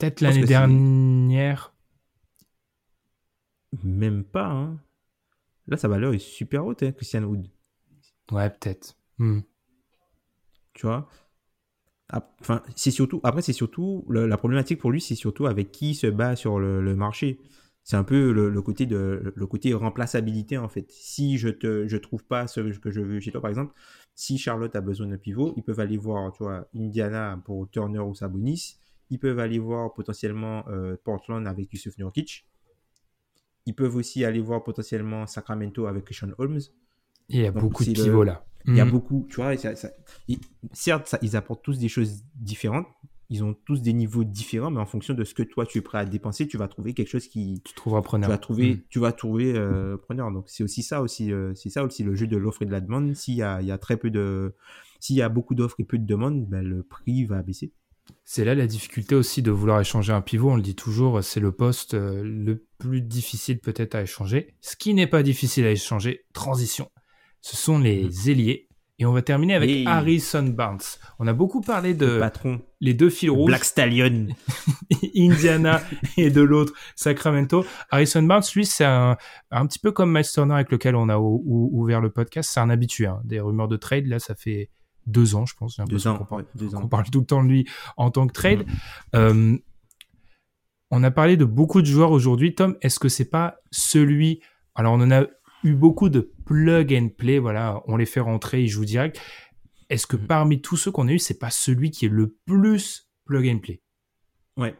Peut-être l'année dernière. Même pas. Hein. Là, sa valeur est super haute, hein, Christian Wood. Ouais, peut-être. Hmm. Tu vois? Enfin, c'est surtout. Après, c'est surtout la problématique pour lui, c'est surtout avec qui il se bat sur le, marché. C'est un peu le, côté de le côté remplaçabilité en fait. Si je te je trouve pas ce que je veux chez toi, par exemple, si Charlotte a besoin d'un pivot, ils peuvent aller voir, tu vois, Indiana pour Turner ou Sabonis. Ils peuvent aller voir potentiellement euh, Portland avec Yusuf Nurkic. Ils peuvent aussi aller voir potentiellement Sacramento avec Sean Holmes. il y a beaucoup de pivots là. Il y a mm. beaucoup, tu vois. certes, ils apportent tous des choses différentes. Ils ont tous des niveaux différents, mais en fonction de ce que toi tu es prêt à dépenser, tu vas trouver quelque chose qui. Tu trouveras preneur. Tu vas trouver, mm. tu vas trouver euh, preneur. Donc c'est aussi ça aussi, euh, c'est ça aussi le jeu de l'offre et de la demande. S'il y y a très peu de, s'il y a beaucoup d'offres et peu de demandes, ben, le prix va baisser. C'est là la difficulté aussi de vouloir échanger un pivot. On le dit toujours, c'est le poste euh, le plus difficile peut-être à échanger. Ce qui n'est pas difficile à échanger, transition. Ce sont les mm. ailiers. Et on va terminer avec. Harrison Barnes. On a beaucoup parlé de Patron. les deux fils rouges, Black Stallion. Indiana et de l'autre Sacramento. Harrison Barnes, lui, c'est un, un petit peu comme Miles Turner avec lequel on a ou- ou- ouvert le podcast. C'est un habitué hein, des rumeurs de trade. Là, ça fait deux ans, je pense. j'ai Deux ans. qu'on parle- ouais, parle tout le temps de lui en tant que trade. Euh, on a parlé de beaucoup de joueurs aujourd'hui. Tom, est-ce que c'est pas celui Alors, on en a eu beaucoup de plug and play. Voilà, on les fait rentrer, ils jouent direct. Est-ce que Mhm. parmi tous ceux qu'on a eu, c'est pas celui qui est le plus plug and play? Ouais.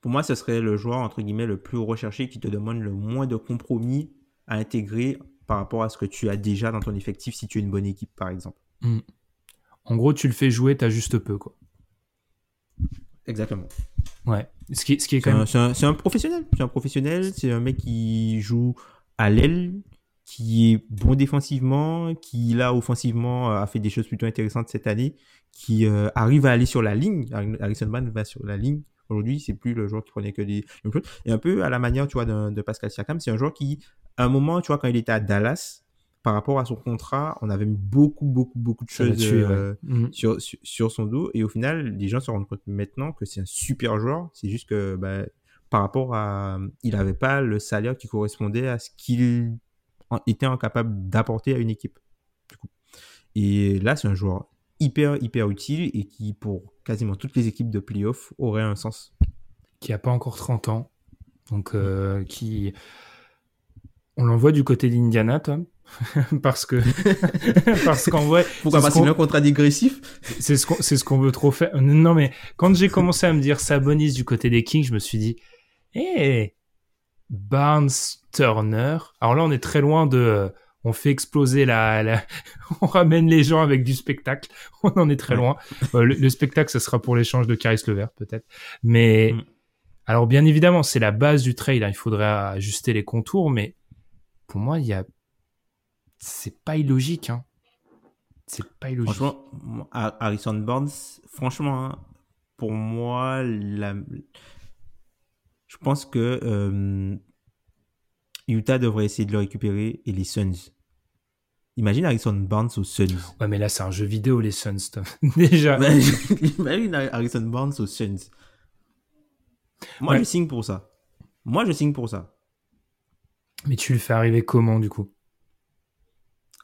Pour moi, ce serait le joueur, entre guillemets, le plus recherché qui te demande le moins de compromis à intégrer par rapport à ce que tu as déjà dans ton effectif si tu es une bonne équipe, par exemple. En gros, tu le fais jouer, t'as juste peu, quoi. Exactement. Ouais. Ce qui, ce qui est C'est quand même. un, c'est un- c'est un professionnel. C'est un professionnel. C'est un mec qui joue à l'aile, qui est bon défensivement, qui là offensivement euh, a fait des choses plutôt intéressantes cette année, qui euh, arrive à aller sur la ligne. Har- Harrison Barnes va sur la ligne. Aujourd'hui, c'est plus le joueur qui prenait que des choses. Et un peu à la manière, tu vois, de, Pascal Siakam, c'est un joueur qui, à un moment, tu vois, quand il était à Dallas, par rapport à son contrat, on avait mis beaucoup, beaucoup, beaucoup de choses euh, ouais. Mhm. sur, sur, sur son dos. Et au final, les gens se rendent compte maintenant que c'est un super joueur. C'est juste que bah, par rapport à. Il n'avait pas le salaire qui correspondait à ce qu'il était incapable d'apporter à une équipe. Du coup. Et là, c'est un joueur hyper, hyper utile et qui, pour quasiment toutes les équipes de playoff, aurait un sens. Qui a pas encore 30 ans. Donc, euh, qui. On l'envoie du côté d'Indiana, Tom. Parce que. Parce qu'en vrai. Pourquoi c'est pas ce qu'on- signer un contrat dégressif C'est ce qu'on c'est ce qu'on veut trop faire. Non, mais quand j'ai commencé à me dire Sabonis du côté des Kings, je me suis dit, hé, Barnes, Turner. Alors là, on est très loin de. On fait exploser la, la- on ramène les gens avec du spectacle. On en est très Ouais. loin. Euh, le, le spectacle, ce sera pour l'échange de Caris Levert, peut-être. Mais Mm. alors, bien évidemment, c'est la base du trade. hein. Il faudrait ajuster les contours, mais pour moi, il y a, c'est pas illogique. Hein. C'est pas illogique. Franchement, Harrison Barnes, franchement, hein, pour moi, la... je pense que euh, Utah devrait essayer de le récupérer et les Suns. Imagine Harrison Barnes aux Suns. Ouais, mais là, c'est un jeu vidéo, les Suns. Déjà. Imagine Harrison Barnes aux Suns. Moi, Ouais. je signe pour ça. Moi, je signe pour ça. Mais tu le fais arriver comment, du coup?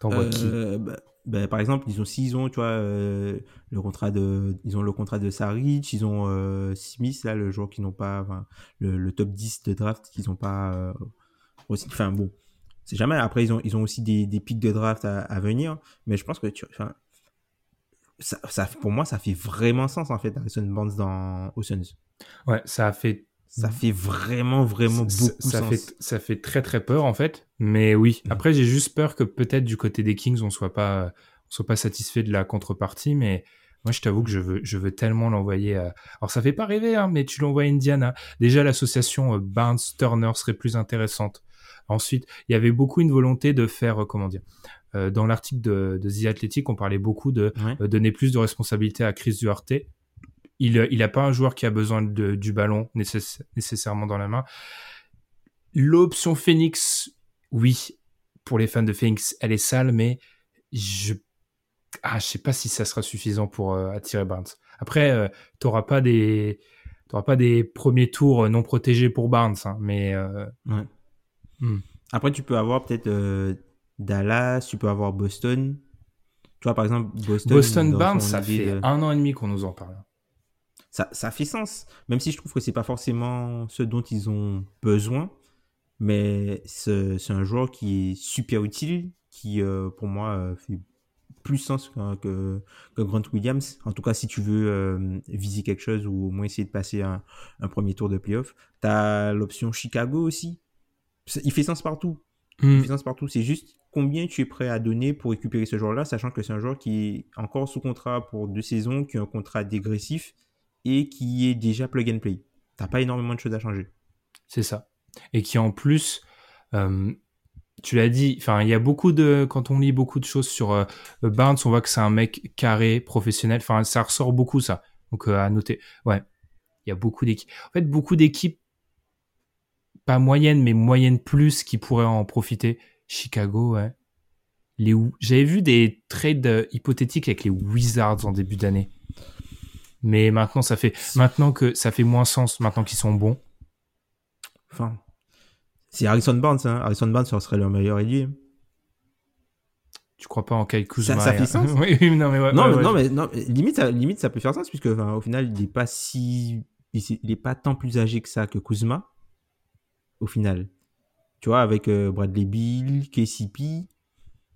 T'envoies qui? Euh, bah, bah, par exemple, ils ont s'ils ont, tu vois, euh, le contrat de, ils ont le contrat de Saric, ils ont euh, Smith là, le joueur qu'ils n'ont pas, enfin, le, le top 10 de draft qu'ils n'ont pas euh, aussi. Enfin bon, c'est jamais. Après, ils ont, ils ont aussi des, des pics de draft à, à venir, mais je pense que, tu, enfin, ça, ça, pour moi, ça fait vraiment sens en fait, Harrison Barnes dans aux Suns. Ouais, ça a fait. Ça fait vraiment, vraiment ça, beaucoup ça sens. fait, ça fait très très peur, en fait. Mais oui. Mm. Après, j'ai juste peur que peut-être du côté des Kings, on soit pas, on soit pas satisfait de la contrepartie. Mais moi, je t'avoue que je veux, je veux tellement l'envoyer à. Alors, ça fait pas rêver, hein, mais tu l'envoies à Indiana. Déjà, l'association euh, Barnes-Turner serait plus intéressante. Ensuite, il y avait beaucoup une volonté de faire, euh, comment dire, euh, dans l'article de, de The Athletic, on parlait beaucoup de Ouais. euh, donner plus de responsabilité à Chris Duarte. Il euh, il a pas un joueur qui a besoin de, du ballon nécess- nécessairement dans la main. L'option Phoenix, oui, pour les fans de Phoenix, elle est sale, mais je ah, je sais pas si ça sera suffisant pour euh, attirer Barnes. Après, euh, t'auras pas des t'auras pas des premiers tours euh, non protégés pour Barnes, hein, mais euh, Ouais. Hmm. Après, tu peux avoir peut-être Dallas, tu peux avoir Boston. Tu vois, par exemple, Boston. Boston Barnes, ça fait un an et demi qu'on nous en parle. Ça, ça fait sens. Même si je trouve que c'est pas forcément ce dont ils ont besoin. Mais c'est un joueur qui est super utile, qui, euh, pour moi, euh, fait plus sens que, que, que Grant Williams. En tout cas, si tu veux euh, viser quelque chose ou au moins essayer de passer un, un premier tour de playoff. Tu as l'option Chicago aussi. Il fait sens partout. Hmm. Il fait sens partout. C'est juste combien tu es prêt à donner pour récupérer ce joueur-là, sachant que c'est un joueur qui est encore sous contrat pour deux saisons, qui a un contrat dégressif et qui est déjà plug and play. T'as pas énormément de choses à changer. C'est ça. Et qui en plus, euh, tu l'as dit, enfin, il y a beaucoup de, quand on lit beaucoup de choses sur euh, Barnes, on voit que c'est un mec carré, professionnel. Enfin, ça ressort beaucoup ça. Donc euh, à noter. Ouais, il y a beaucoup d'équipes. En fait, beaucoup d'équipes, pas moyennes, mais moyennes plus, qui pourraient en profiter. Chicago, ouais. les j'avais vu des trades euh, hypothétiques avec les Wizards en début d'année. Mais maintenant ça fait maintenant que ça fait moins sens maintenant qu'ils sont bons. Enfin, c'est Harrison Barnes, hein. Harrison Barnes serait leur meilleur ailier. Tu crois pas en Kyle Kuzma Ça, ça fait sens. oui, non mais ouais, non, ouais, mais, non, ouais. mais, non, mais limite, ça, limite, ça peut faire sens puisque enfin, au final, il n'est pas si, il est pas tant plus âgé que ça que Kuzma. Au final, tu vois, avec euh, Bradley Bill, KCP,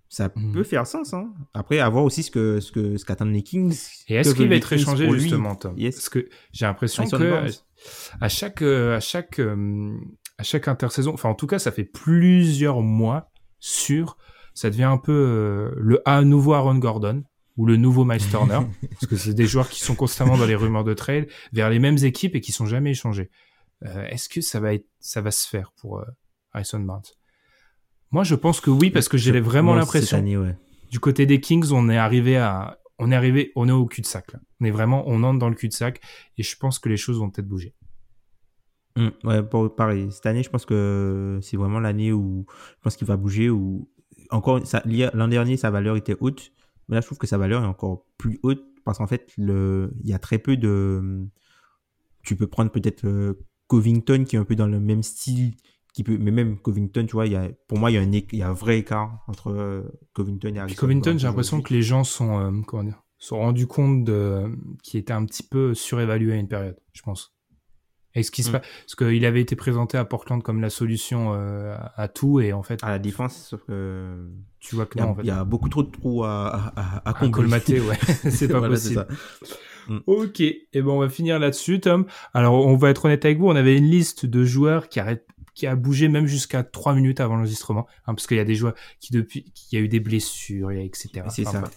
ça Hmm. peut faire sens. Hein. Après, à voir aussi ce que ce que ce qu'attendent les Kings. Et est-ce qu'il va être échangé justement, Tom? Yes. Parce que j'ai l'impression Harrison que à chaque euh, à chaque euh, à chaque intersaison, enfin en tout cas, ça fait plusieurs mois sur, ça devient un peu euh, le à nouveau Aaron Gordon ou le nouveau Miles Turner, parce que c'est des joueurs qui sont constamment dans les rumeurs de trade vers les mêmes équipes et qui sont jamais échangés. Euh, Est-ce que ça va être, ça va se faire pour euh, Harrison Barnes? Moi, je pense que oui, parce que j'ai vraiment l'impression Cette année, ouais. du côté des Kings, on est arrivé à, on est arrivé, on est au cul-de-sac. là. On est vraiment, on entre dans le cul-de-sac et je pense que les choses vont peut-être bouger. Mm, ouais, pour- pareil. Cette année, je pense que c'est vraiment l'année où je pense qu'il va bouger. Où encore, l'an dernier, sa valeur était haute, mais là, je trouve que sa valeur est encore plus haute parce qu'en fait, le, il y a très peu de. Tu peux prendre peut-être euh, Covington qui est un peu dans le même style, qui peut, mais même Covington, tu vois, il y a, pour moi, il y a un, il y a un vrai écart entre euh, Covington et Puis Harrison Covington, j'ai l'impression que les gens sont, euh, comment dire, sont rendus compte de, qu'il était un petit peu surévalué à une période, je pense. Et ce qui se Mm. passe, parce qu'il avait été présenté à Portland comme la solution euh, à, tout et en fait, à la défense, sauf que tu vois que il y, non, a, en fait. il y a beaucoup trop de trous à, à, colmater, ouais, c'est pas Voilà, possible. ça. Ok, et ben on va finir là-dessus, Tom. Alors on va être honnête avec vous, on avait une liste de joueurs qui arrêtent, qui a bougé même jusqu'à trois minutes avant l'enregistrement, hein, parce qu'il y a des joueurs qui depuis, qui y a eu des blessures, etc. C'est Enfin, ça.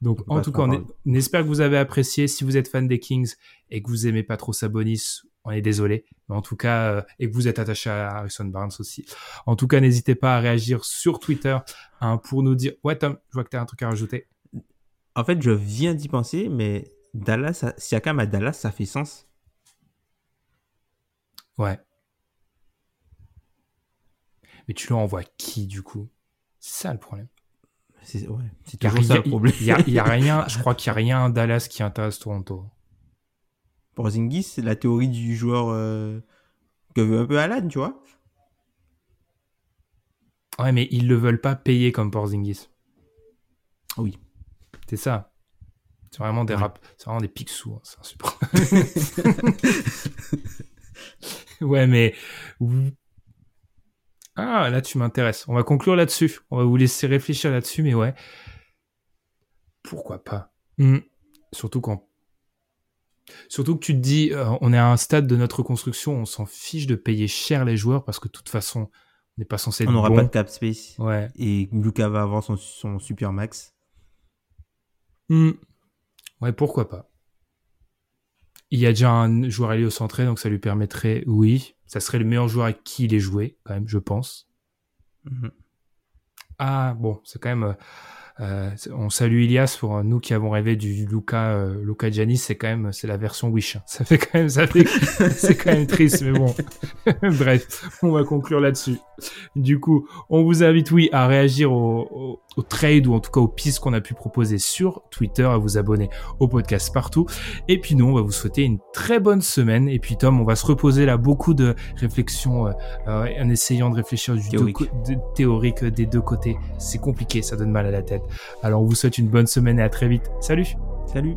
Donc en tout cas, on, espère que vous avez apprécié. Si vous êtes fan des Kings et que vous aimez pas trop Sabonis, on est désolé, mais en tout cas euh, et que vous êtes attaché à Harrison Barnes aussi. En tout cas, n'hésitez pas à réagir sur Twitter hein, pour nous dire. Ouais, Tom, je vois que tu as un truc à rajouter. En fait, je viens d'y penser, mais Dallas, Siakam à Dallas, ça fait sens. Ouais. Mais tu leur envoies qui du coup? C'est ça le problème. C'est ouais, y a, toujours ça le problème. il y a- il y a rien, je crois qu'il y a rien à Dallas qui intéresse Toronto. Porzingis, c'est la théorie du joueur euh, que veut un peu Alan, tu vois? Ouais, mais ils le veulent pas payer comme Porzingis. Oui. C'est ça. C'est vraiment des Ouais. rap, c'est vraiment des hein, c'est insupportable. ouais, mais ah là tu m'intéresses. On va conclure là-dessus. On va vous laisser réfléchir là-dessus, mais ouais. Pourquoi pas? Hmm. Surtout quand Surtout que tu te dis, euh, on est à un stade de notre construction, on s'en fiche de payer cher les joueurs parce que de toute façon, on n'est pas censé être On n'aura bon. pas de cap space. Ouais. Et Luca va avoir son, son super max. Hmm. Ouais, pourquoi pas. Il y a déjà un joueur héliocentré, donc ça lui permettrait, oui, ça serait le meilleur joueur avec qui il est joué, quand même, je pense. Mhm. Ah, bon, c'est quand même... euh, on salue Ilias pour euh, nous qui avons rêvé du Luca, euh, Luca Giannis, c'est quand même, c'est la version Wish. Ça fait quand même, ça fait, c'est quand même triste, mais bon. Bref, on va conclure là-dessus. Du coup, on vous invite, oui, à réagir au, au, au trade ou en tout cas aux pistes qu'on a pu proposer sur Twitter, à vous abonner au podcast partout. Et puis nous, on va vous souhaiter une très bonne semaine. Et puis Tom, on va se reposer là, beaucoup de réflexions euh, euh, en essayant de réfléchir du de- théorique des deux côtés. C'est compliqué, ça donne mal à la tête. Alors on vous souhaite une bonne semaine et à très vite. Salut Salut.